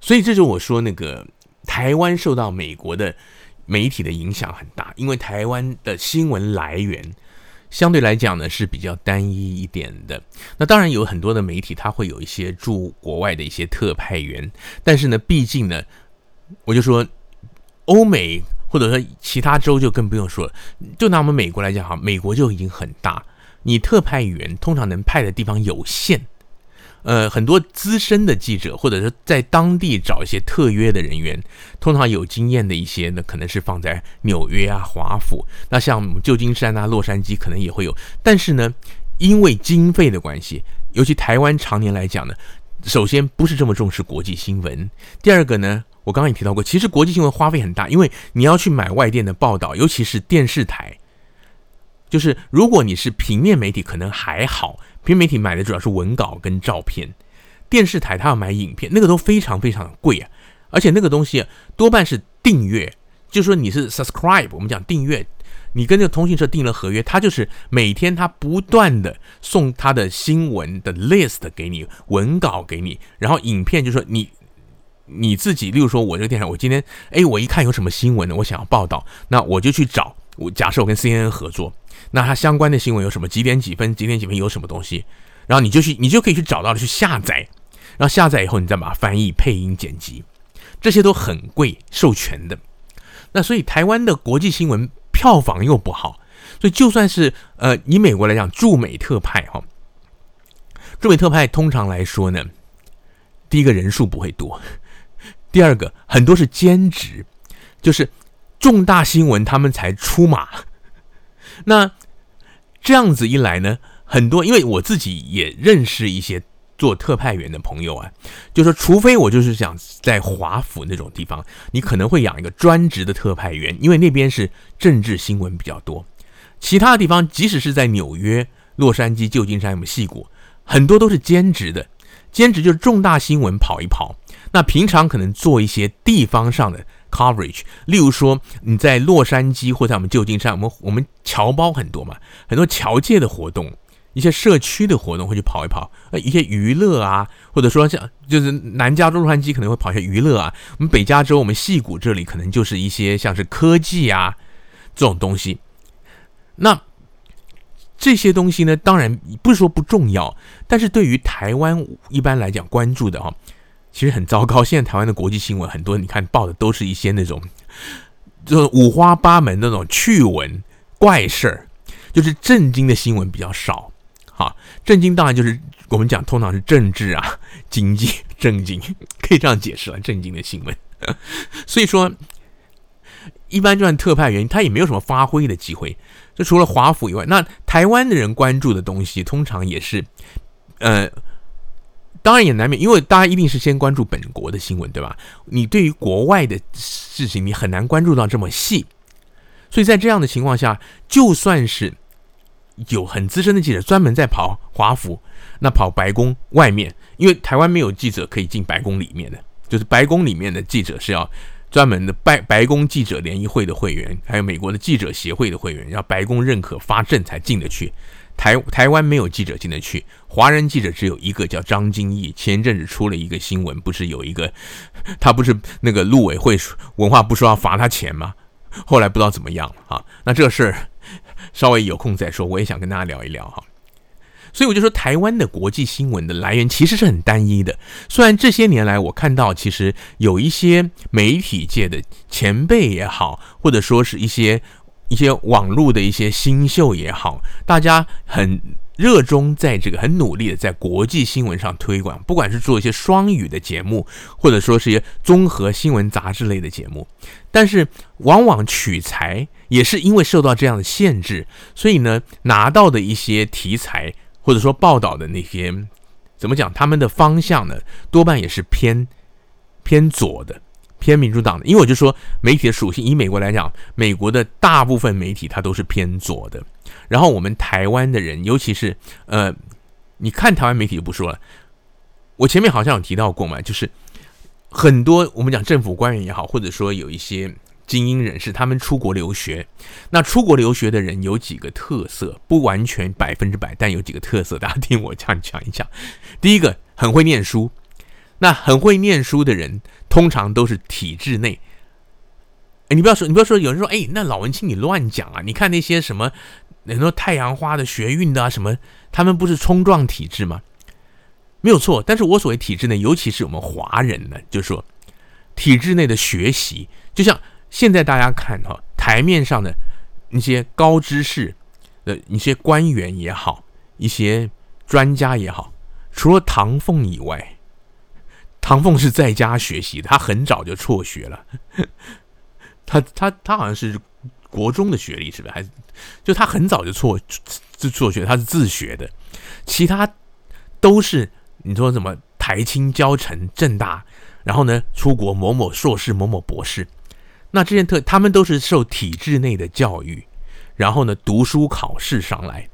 所以这就我说那个台湾受到美国的媒体的影响很大，因为台湾的新闻来源相对来讲呢是比较单一一点的。那当然有很多的媒体，它会有一些驻国外的一些特派员，但是呢，毕竟呢，我就说。欧美或者说其他州就更不用说了，就拿我们美国来讲哈，美国就已经很大，你特派员通常能派的地方有限，呃，很多资深的记者或者是在当地找一些特约的人员，通常有经验的一些呢，可能是放在纽约啊、华府，那像旧金山啊、洛杉矶可能也会有，但是呢，因为经费的关系，尤其台湾常年来讲呢，首先不是这么重视国际新闻，第二个呢。我刚刚也提到过，其实国际新闻花费很大，因为你要去买外电的报道，尤其是电视台。就是如果你是平面媒体，可能还好，平媒体买的主要是文稿跟照片。电视台他要买影片，那个都非常非常的贵啊，而且那个东西多半是订阅，就说你是 subscribe，我们讲订阅，你跟这个通讯社订了合约，他就是每天他不断的送他的新闻的 list 给你，文稿给你，然后影片就说你。你自己，例如说，我这个电台，我今天，哎，我一看有什么新闻呢，我想要报道，那我就去找。我假设我跟 CNN 合作，那它相关的新闻有什么？几点几分？几点几分有什么东西？然后你就去，你就可以去找到了，去下载。然后下载以后，你再把它翻译、配音、剪辑，这些都很贵，授权的。那所以台湾的国际新闻票房又不好，所以就算是呃，以美国来讲，驻美特派哈，驻美特派通常来说呢，第一个人数不会多。第二个，很多是兼职，就是重大新闻他们才出马。那这样子一来呢，很多因为我自己也认识一些做特派员的朋友啊，就说除非我就是想在华府那种地方，你可能会养一个专职的特派员，因为那边是政治新闻比较多。其他的地方，即使是在纽约、洛杉矶、旧金山、什么矽谷，很多都是兼职的，兼职就是重大新闻跑一跑。那平常可能做一些地方上的 coverage，例如说你在洛杉矶或者我们旧金山，我们我们侨胞很多嘛，很多侨界的活动，一些社区的活动会去跑一跑，呃，一些娱乐啊，或者说像就是南加州洛杉矶可能会跑一些娱乐啊，我们北加州我们矽谷这里可能就是一些像是科技啊这种东西。那这些东西呢，当然不是说不重要，但是对于台湾一般来讲关注的哈。其实很糟糕，现在台湾的国际新闻很多，你看报的都是一些那种就五花八门那种趣闻怪事儿，就是震惊的新闻比较少。好，震惊当然就是我们讲通常是政治啊、经济、震惊，可以这样解释了。震惊的新闻，所以说一般就算特派员，他也没有什么发挥的机会。就除了华府以外，那台湾的人关注的东西，通常也是呃。当然也难免，因为大家一定是先关注本国的新闻，对吧？你对于国外的事情，你很难关注到这么细。所以在这样的情况下，就算是有很资深的记者专门在跑华府，那跑白宫外面，因为台湾没有记者可以进白宫里面的，就是白宫里面的记者是要专门的白白宫记者联谊会的会员，还有美国的记者协会的会员，要白宫认可发证才进得去。台台湾没有记者进得去，华人记者只有一个，叫张金义。前阵子出了一个新闻，不是有一个 他不是那个陆委会文化部说要罚他钱吗？后来不知道怎么样了啊。那这事儿稍微有空再说，我也想跟大家聊一聊哈。所以我就说，台湾的国际新闻的来源其实是很单一的。虽然这些年来我看到，其实有一些媒体界的前辈也好，或者说是一些。一些网络的一些新秀也好，大家很热衷在这个很努力的在国际新闻上推广，不管是做一些双语的节目，或者说是一些综合新闻杂志类的节目，但是往往取材也是因为受到这样的限制，所以呢，拿到的一些题材或者说报道的那些怎么讲，他们的方向呢，多半也是偏偏左的。偏民主党的，因为我就说媒体的属性，以美国来讲，美国的大部分媒体它都是偏左的。然后我们台湾的人，尤其是呃，你看台湾媒体就不说了。我前面好像有提到过嘛，就是很多我们讲政府官员也好，或者说有一些精英人士，他们出国留学。那出国留学的人有几个特色，不完全百分之百，但有几个特色，大家听我这样讲一讲。第一个，很会念书。那很会念书的人，通常都是体制内。哎，你不要说，你不要说，有人说，哎，那老文青你乱讲啊！你看那些什么，很多太阳花的学运的啊，什么，他们不是冲撞体制吗？没有错。但是我所谓体制内，尤其是我们华人呢，就是说，体制内的学习，就像现在大家看哈，台面上的那些高知识的一些官员也好，一些专家也好，除了唐凤以外。唐凤是在家学习，他很早就辍学了。他他他好像是国中的学历，是不是？还是就他很早就辍就辍学，他是自学的。其他都是你说什么台清交城、正大，然后呢出国某某硕士某某博士，那这些特他们都是受体制内的教育，然后呢读书考试上来。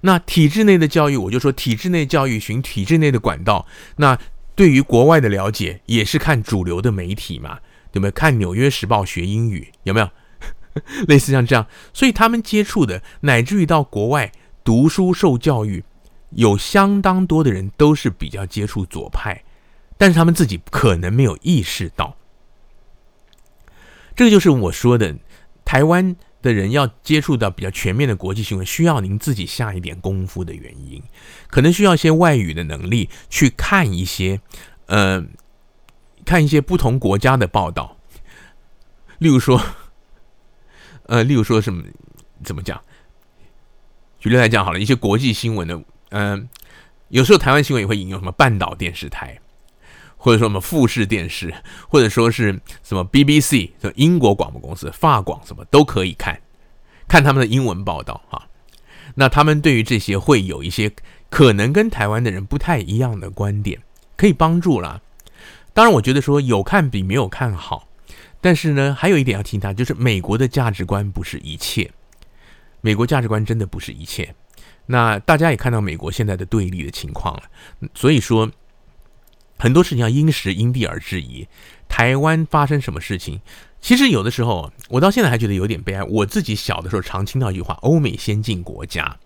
那体制内的教育，我就说体制内教育循体制内的管道，那。对于国外的了解，也是看主流的媒体嘛，有没有看《纽约时报》学英语？有没有 类似像这样？所以他们接触的，乃至于到国外读书受教育，有相当多的人都是比较接触左派，但是他们自己可能没有意识到。这个就是我说的，台湾。的人要接触到比较全面的国际新闻，需要您自己下一点功夫的原因，可能需要一些外语的能力去看一些，呃，看一些不同国家的报道，例如说，呃，例如说什么，怎么讲？举例来讲好了，一些国际新闻的，嗯、有时候台湾新闻也会引用什么半岛电视台。或者说什么富士电视，或者说是什么 BBC，什么英国广播公司、法广什么都可以看，看他们的英文报道哈。那他们对于这些会有一些可能跟台湾的人不太一样的观点，可以帮助啦。当然，我觉得说有看比没有看好，但是呢，还有一点要提醒他，就是美国的价值观不是一切，美国价值观真的不是一切。那大家也看到美国现在的对立的情况了，所以说。很多事情要因时因地而制宜。台湾发生什么事情，其实有的时候，我到现在还觉得有点悲哀。我自己小的时候常听到一句话：“欧美先进国家。”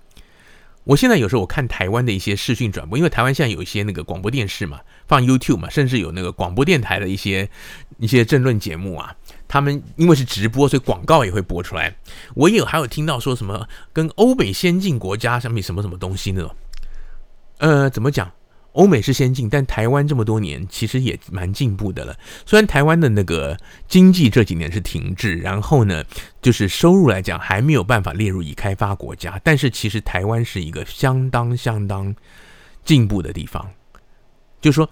我现在有时候我看台湾的一些视讯转播，因为台湾现在有一些那个广播电视嘛，放 YouTube 嘛，甚至有那个广播电台的一些一些政论节目啊。他们因为是直播，所以广告也会播出来。我也有还有听到说什么跟欧美先进国家相比什么什么东西那种。呃，怎么讲？欧美是先进，但台湾这么多年其实也蛮进步的了。虽然台湾的那个经济这几年是停滞，然后呢，就是收入来讲还没有办法列入已开发国家，但是其实台湾是一个相当相当进步的地方。就是说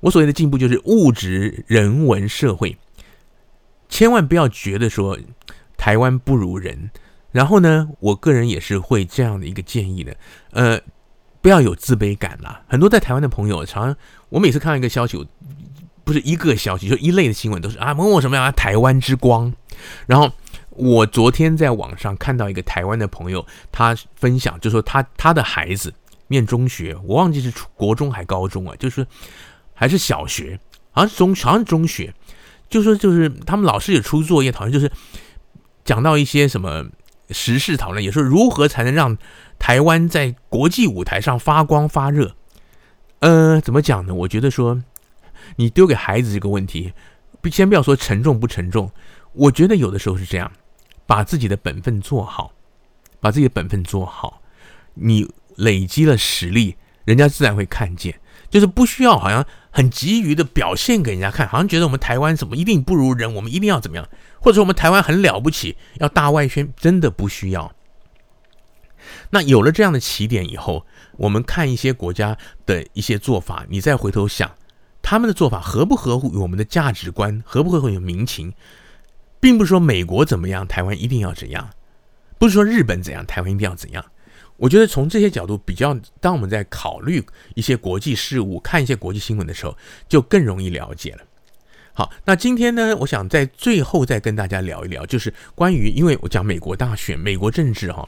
我所谓的进步，就是物质、人文、社会，千万不要觉得说台湾不如人。然后呢，我个人也是会这样的一个建议的，呃。不要有自卑感啦！很多在台湾的朋友，常我每次看到一个消息，不是一个消息，就一类的新闻，都是啊某某什么样啊，台湾之光。然后我昨天在网上看到一个台湾的朋友，他分享，就说他他的孩子念中学，我忘记是初国中还高中啊，就是还是小学，好像中好像中学，就说就是他们老师也出作业讨论，就是讲到一些什么时事讨论，也说如何才能让。台湾在国际舞台上发光发热，呃，怎么讲呢？我觉得说，你丢给孩子这个问题，先不要说沉重不沉重，我觉得有的时候是这样，把自己的本分做好，把自己的本分做好，你累积了实力，人家自然会看见，就是不需要好像很急于的表现给人家看，好像觉得我们台湾什么一定不如人，我们一定要怎么样，或者说我们台湾很了不起，要大外宣，真的不需要。那有了这样的起点以后，我们看一些国家的一些做法，你再回头想，他们的做法合不合乎我们的价值观，合不合乎有民情，并不是说美国怎么样，台湾一定要怎样，不是说日本怎样，台湾一定要怎样。我觉得从这些角度比较，当我们在考虑一些国际事务、看一些国际新闻的时候，就更容易了解了。好，那今天呢，我想在最后再跟大家聊一聊，就是关于，因为我讲美国大选、美国政治哈。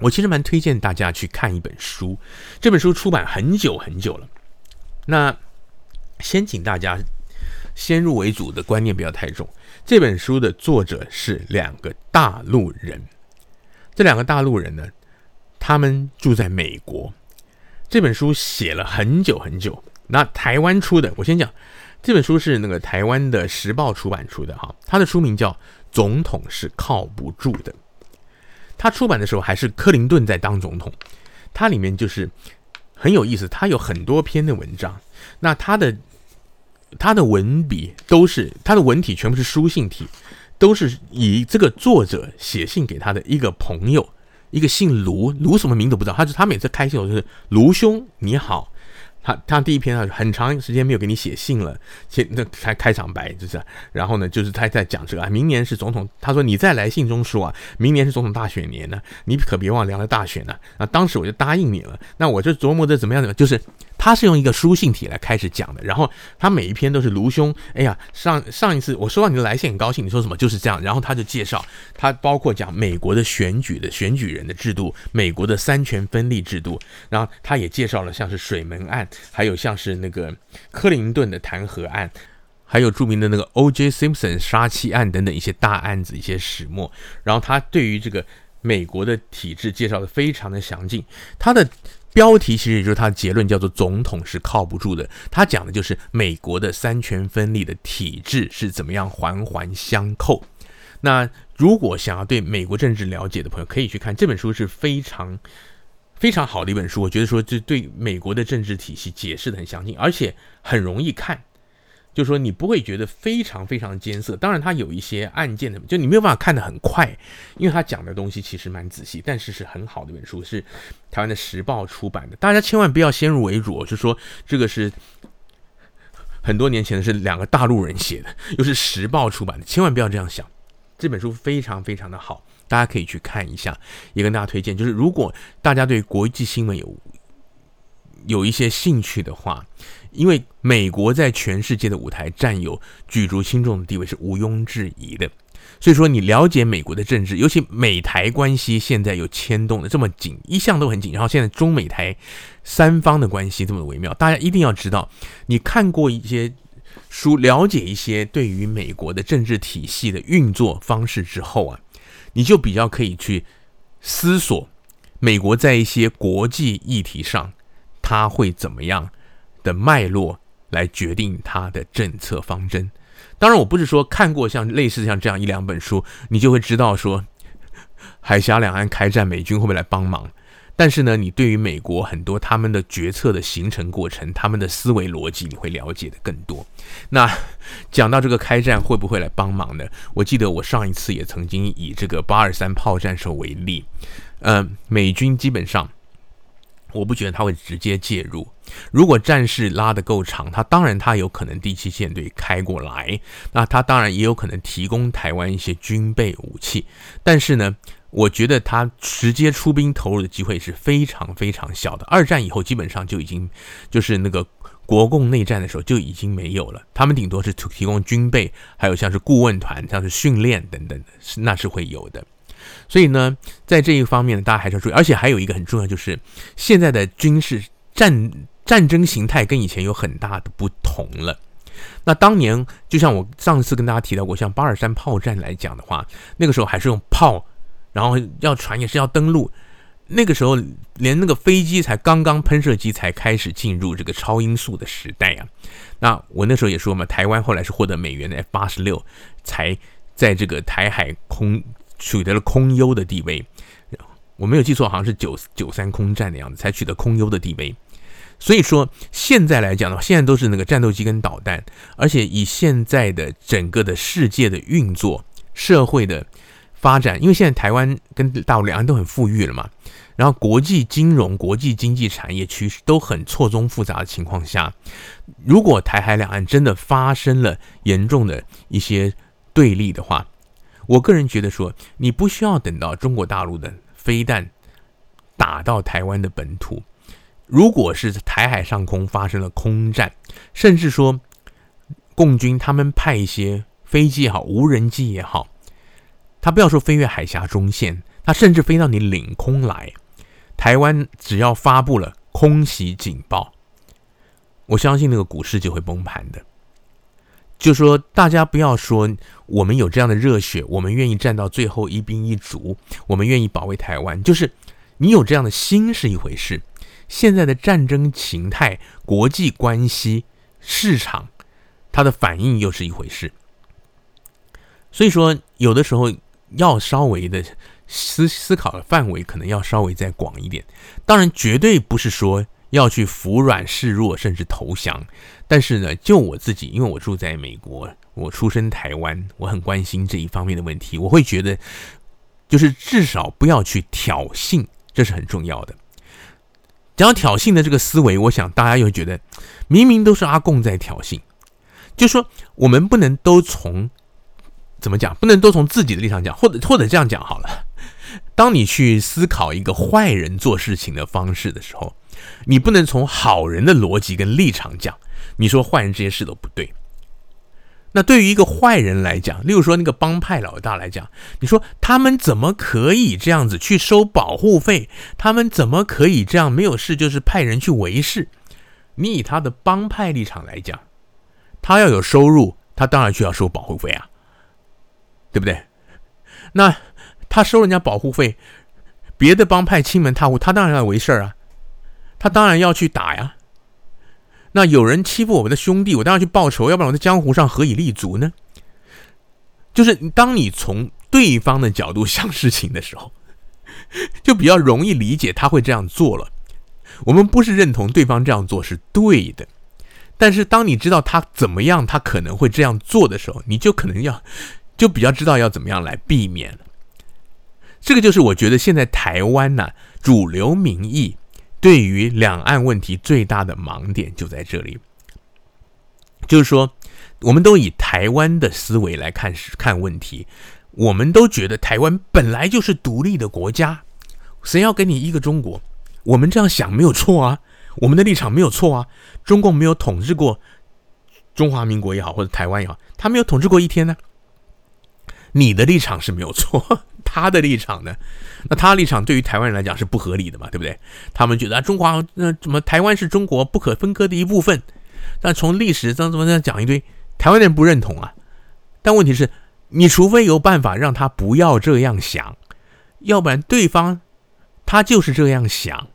我其实蛮推荐大家去看一本书，这本书出版很久很久了。那先请大家先入为主的观念不要太重。这本书的作者是两个大陆人，这两个大陆人呢，他们住在美国。这本书写了很久很久。那台湾出的，我先讲，这本书是那个台湾的时报出版出的哈，它的书名叫《总统是靠不住的》。他出版的时候还是克林顿在当总统，他里面就是很有意思，他有很多篇的文章，那他的他的文笔都是他的文体全部是书信体，都是以这个作者写信给他的一个朋友，一个姓卢，卢什么名都不知道，他就他每次开信我就是卢兄你好。他他第一篇啊，很长时间没有给你写信了，先那开开场白就是，然后呢，就是他在讲这个啊，明年是总统，他说你在来信中说啊，明年是总统大选年呢，你可别忘了了大选呢。啊，当时我就答应你了，那我就琢磨着怎么样怎么，就是。他是用一个书信体来开始讲的，然后他每一篇都是卢兄，哎呀，上上一次我收到你的来信很高兴，你说什么就是这样，然后他就介绍，他包括讲美国的选举的选举人的制度，美国的三权分立制度，然后他也介绍了像是水门案，还有像是那个克林顿的弹劾案，还有著名的那个 O.J. Simpson 杀妻案等等一些大案子一些始末，然后他对于这个美国的体制介绍的非常的详尽，他的。标题其实也就是他的结论，叫做“总统是靠不住的”。他讲的就是美国的三权分立的体制是怎么样环环相扣。那如果想要对美国政治了解的朋友，可以去看这本书，是非常非常好的一本书。我觉得说这对美国的政治体系解释的很详尽，而且很容易看。就是说，你不会觉得非常非常艰涩。当然，它有一些案件的，就你没有办法看得很快，因为他讲的东西其实蛮仔细，但是是很好的一本书，是台湾的时报出版的。大家千万不要先入为主，就说这个是很多年前的是两个大陆人写的，又是时报出版的，千万不要这样想。这本书非常非常的好，大家可以去看一下，也跟大家推荐。就是如果大家对国际新闻有有一些兴趣的话。因为美国在全世界的舞台占有举足轻重的地位是毋庸置疑的，所以说你了解美国的政治，尤其美台关系现在又牵动的这么紧，一向都很紧，然后现在中美台三方的关系这么微妙，大家一定要知道，你看过一些书，了解一些对于美国的政治体系的运作方式之后啊，你就比较可以去思索美国在一些国际议题上它会怎么样。的脉络来决定他的政策方针。当然，我不是说看过像类似像这样一两本书，你就会知道说海峡两岸开战，美军会不会来帮忙？但是呢，你对于美国很多他们的决策的形成过程，他们的思维逻辑，你会了解的更多。那讲到这个开战会不会来帮忙呢？我记得我上一次也曾经以这个八二三炮战时候为例，呃，美军基本上。我不觉得他会直接介入。如果战事拉得够长，他当然他有可能第七舰队开过来，那他当然也有可能提供台湾一些军备武器。但是呢，我觉得他直接出兵投入的机会是非常非常小的。二战以后基本上就已经就是那个国共内战的时候就已经没有了，他们顶多是提供军备，还有像是顾问团、像是训练等等的，是那是会有的。所以呢，在这一方面呢，大家还是要注意，而且还有一个很重要，就是现在的军事战战争形态跟以前有很大的不同了。那当年就像我上次跟大家提到过，像巴尔山炮战来讲的话，那个时候还是用炮，然后要船也是要登陆，那个时候连那个飞机才刚刚喷射机才开始进入这个超音速的时代啊。那我那时候也说嘛，台湾后来是获得美元的 F 八十六，才在这个台海空。取得了空优的地位，我没有记错，好像是九九三空战的样子，才取得空优的地位。所以说，现在来讲的话，现在都是那个战斗机跟导弹，而且以现在的整个的世界的运作、社会的发展，因为现在台湾跟大陆两岸都很富裕了嘛，然后国际金融、国际经济产业趋势都很错综复杂的情况下，如果台海两岸真的发生了严重的一些对立的话，我个人觉得说，你不需要等到中国大陆的飞弹打到台湾的本土，如果是台海上空发生了空战，甚至说共军他们派一些飞机也好，无人机也好，他不要说飞越海峡中线，他甚至飞到你领空来，台湾只要发布了空袭警报，我相信那个股市就会崩盘的。就说大家不要说我们有这样的热血，我们愿意站到最后一兵一卒，我们愿意保卫台湾。就是你有这样的心是一回事，现在的战争形态、国际关系、市场，它的反应又是一回事。所以说，有的时候要稍微的思思考的范围可能要稍微再广一点。当然，绝对不是说。要去服软示弱，甚至投降。但是呢，就我自己，因为我住在美国，我出生台湾，我很关心这一方面的问题。我会觉得，就是至少不要去挑衅，这是很重要的。讲到挑衅的这个思维，我想大家又觉得，明明都是阿贡在挑衅，就说我们不能都从怎么讲，不能都从自己的立场讲，或者或者这样讲好了。当你去思考一个坏人做事情的方式的时候，你不能从好人的逻辑跟立场讲，你说坏人这些事都不对。那对于一个坏人来讲，例如说那个帮派老大来讲，你说他们怎么可以这样子去收保护费？他们怎么可以这样没有事就是派人去围事？你以他的帮派立场来讲，他要有收入，他当然就要收保护费啊，对不对？那他收人家保护费，别的帮派亲门踏户，他当然要围事啊。他当然要去打呀。那有人欺负我们的兄弟，我当然去报仇，要不然我在江湖上何以立足呢？就是当你从对方的角度想事情的时候，就比较容易理解他会这样做了。我们不是认同对方这样做是对的，但是当你知道他怎么样，他可能会这样做的时候，你就可能要就比较知道要怎么样来避免了。这个就是我觉得现在台湾呐、主流民意。对于两岸问题最大的盲点就在这里，就是说，我们都以台湾的思维来看看问题，我们都觉得台湾本来就是独立的国家，谁要给你一个中国？我们这样想没有错啊，我们的立场没有错啊，中共没有统治过中华民国也好，或者台湾也好，他没有统治过一天呢。你的立场是没有错。他的立场呢？那他立场对于台湾人来讲是不合理的嘛，对不对？他们觉得中华那怎么台湾是中国不可分割的一部分？但从历史上怎么这样讲一堆，台湾人不认同啊。但问题是，你除非有办法让他不要这样想，要不然对方他就是这样想，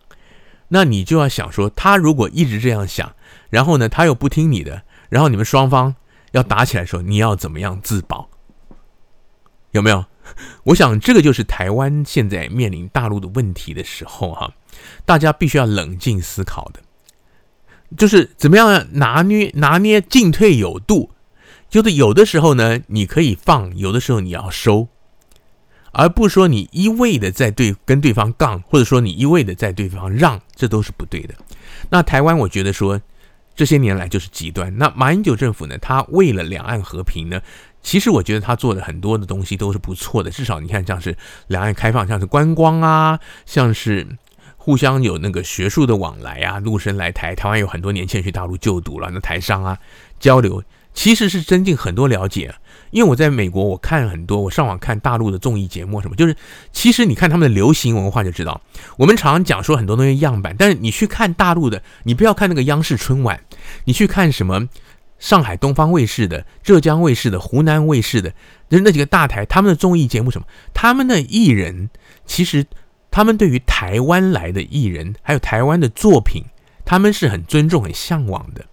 那你就要想说，他如果一直这样想，然后呢，他又不听你的，然后你们双方要打起来的时候，你要怎么样自保？有没有？我想，这个就是台湾现在面临大陆的问题的时候，哈，大家必须要冷静思考的，就是怎么样拿捏拿捏进退有度，就是有的时候呢，你可以放，有的时候你要收，而不是说你一味的在对跟对方杠，或者说你一味的在对方让，这都是不对的。那台湾，我觉得说这些年来就是极端。那马英九政府呢，他为了两岸和平呢，其实我觉得他做的很多的东西都是不错的。至少你看，像是两岸开放，像是观光啊，像是互相有那个学术的往来啊，陆生来台，台湾有很多年轻人去大陆就读了，那台商啊交流，其实是增进很多了解。因为我在美国，我看很多，我上网看大陆的综艺节目什么，就是其实你看他们的流行文化就知道。我们常常讲说很多东西样板，但是你去看大陆的，你不要看那个央视春晚，你去看什么上海东方卫视的、浙江卫视的、湖南卫视的，就是那几个大台，他们的综艺节目什么，他们的艺人其实他们对于台湾来的艺人，还有台湾的作品，他们是很尊重、很向往的，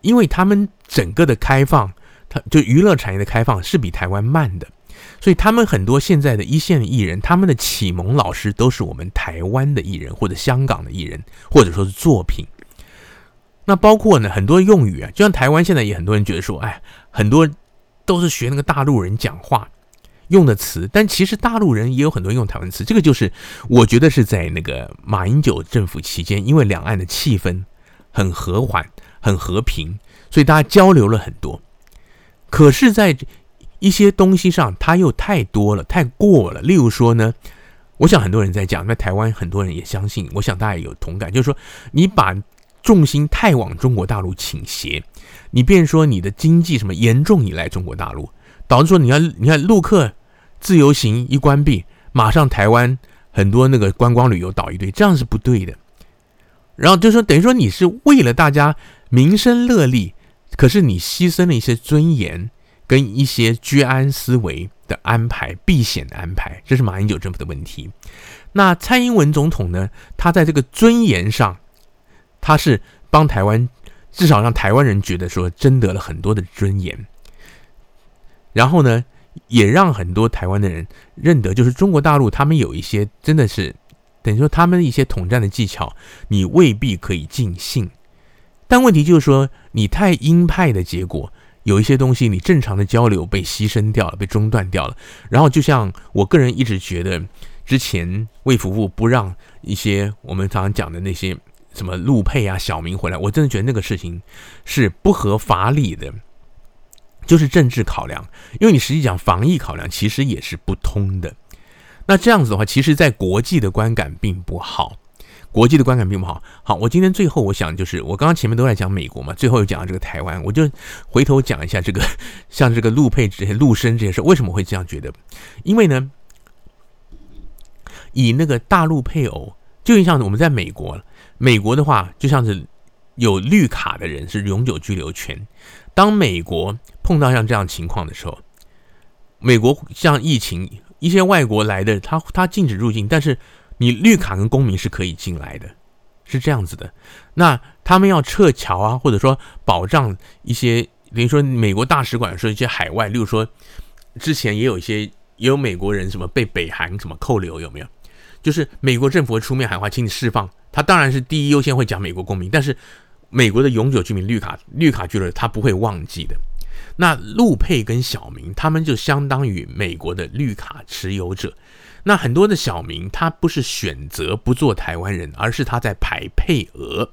因为他们整个的开放。他就娱乐产业的开放是比台湾慢的，所以他们很多现在的一线的艺人，他们的启蒙老师都是我们台湾的艺人或者香港的艺人，或者说是作品。那包括呢很多用语啊，就像台湾现在也很多人觉得说，哎，很多都是学那个大陆人讲话用的词，但其实大陆人也有很多用台湾词。这个就是我觉得是在那个马英九政府期间，因为两岸的气氛很和缓、很和平，所以大家交流了很多。可是，在一些东西上，它又太多了，太过了。例如说呢，我想很多人在讲，在台湾很多人也相信，我想大家也有同感，就是说，你把重心太往中国大陆倾斜，你变说你的经济什么严重依赖中国大陆，导致说你要你看陆客自由行一关闭，马上台湾很多那个观光旅游倒一堆，这样是不对的。然后就说，等于说你是为了大家民生乐利。可是你牺牲了一些尊严跟一些居安思危的安排、避险的安排，这是马英九政府的问题。那蔡英文总统呢？他在这个尊严上，他是帮台湾，至少让台湾人觉得说争得了很多的尊严。然后呢，也让很多台湾的人认得，就是中国大陆他们有一些真的是等于说他们一些统战的技巧，你未必可以尽信。但问题就是说，你太鹰派的结果，有一些东西你正常的交流被牺牲掉了，被中断掉了。然后，就像我个人一直觉得，之前卫福部不让一些我们常常讲的那些什么陆配啊、小明回来，我真的觉得那个事情是不合法理的，就是政治考量。因为你实际讲防疫考量，其实也是不通的。那这样子的话，其实在国际的观感并不好。国际的观感并不好。好，我今天最后我想就是，我刚刚前面都在讲美国嘛，最后又讲到这个台湾，我就回头讲一下这个，像这个陆配这些陆生这些事，为什么会这样觉得？因为呢，以那个大陆配偶，就像我们在美国，美国的话，就像是有绿卡的人是永久居留权。当美国碰到像这样情况的时候，美国像疫情，一些外国来的，他他禁止入境，但是。你绿卡跟公民是可以进来的，是这样子的。那他们要撤侨啊，或者说保障一些，比如说美国大使馆说一些海外，例如说之前也有一些也有美国人什么被北韩什么扣留有没有？就是美国政府会出面喊话，请你释放。他当然是第一优先会讲美国公民，但是美国的永久居民绿卡绿卡居留他不会忘记的。那陆配跟小明他们就相当于美国的绿卡持有者。那很多的小明，他不是选择不做台湾人，而是他在排配额。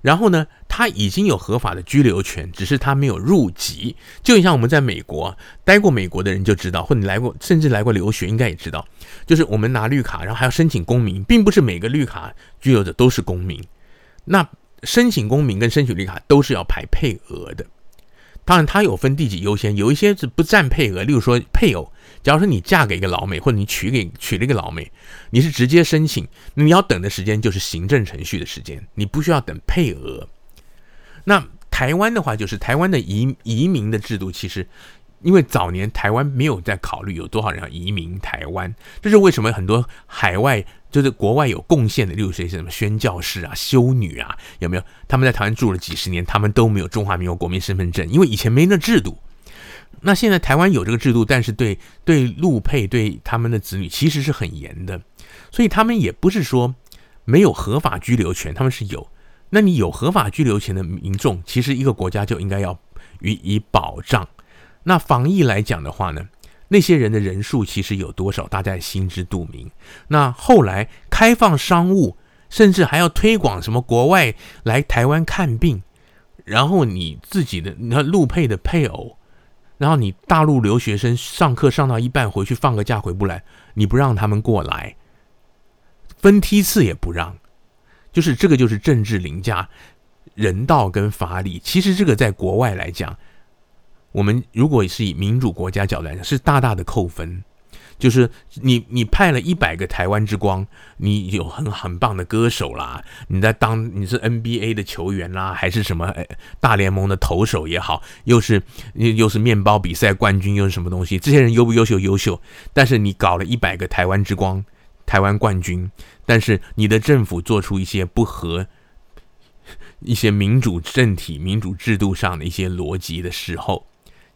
然后呢，他已经有合法的居留权，只是他没有入籍。就像我们在美国待过美国的人就知道，或你来过，甚至来过留学，应该也知道，就是我们拿绿卡，然后还要申请公民，并不是每个绿卡居留者都是公民。那申请公民跟申请绿卡都是要排配额的。当然，它有分第几优先，有一些是不占配额，例如说配偶。假如说你嫁给一个老美，或者你娶给娶了一个老美，你是直接申请，你要等的时间就是行政程序的时间，你不需要等配额。那台湾的话，就是台湾的移移民的制度，其实因为早年台湾没有在考虑有多少人要移民台湾，这是为什么很多海外就是国外有贡献的，例如说什么宣教士啊、修女啊，有没有？他们在台湾住了几十年，他们都没有中华民国国民身份证，因为以前没那制度。那现在台湾有这个制度，但是对对陆配对他们的子女其实是很严的，所以他们也不是说没有合法居留权，他们是有。那你有合法居留权的民众，其实一个国家就应该要予以保障。那防疫来讲的话呢，那些人的人数其实有多少，大家也心知肚明。那后来开放商务，甚至还要推广什么国外来台湾看病，然后你自己的你看陆配的配偶，然后你大陆留学生上课上到一半回去放个假回不来，你不让他们过来，分梯次也不让。就是这个，就是政治凌驾人道跟法理。其实这个在国外来讲，我们如果是以民主国家角度来讲，是大大的扣分。就是你你派了一百个台湾之光，你有很很棒的歌手啦，你在当你是 NBA 的球员啦，还是什么大联盟的投手也好，又是又是面包比赛冠军，又是什么东西？这些人优不优秀？优秀。但是你搞了一百个台湾之光。台湾冠军，但是你的政府做出一些不合一些民主政体、民主制度上的一些逻辑的时候，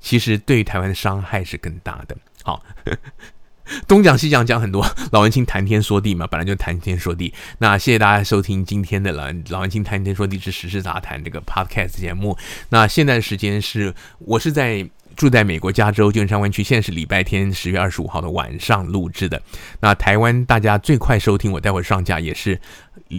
其实对台湾的伤害是更大的。好，东讲西讲讲很多，老文青谈天说地嘛，本来就谈天说地。那谢谢大家收听今天的老老文青谈天说地之时事杂谈这个 podcast 节目。那现在的时间是，我是在。住在美国加州旧金山湾区，现在是礼拜天十月二十五号的晚上录制的。那台湾大家最快收听，我待会上架也是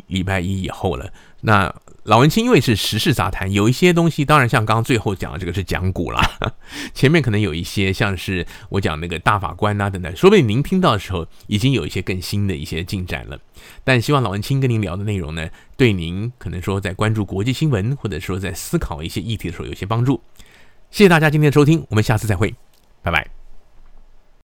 礼拜一以后了。那老文青因为是时事杂谈，有一些东西当然像刚刚最后讲的这个是讲古啦，前面可能有一些像是我讲那个大法官啊等等，说不定您听到的时候已经有一些更新的一些进展了。但希望老文青跟您聊的内容呢，对您可能说在关注国际新闻或者说在思考一些议题的时候有些帮助。谢谢大家今天的收听，我们下次再会，拜拜。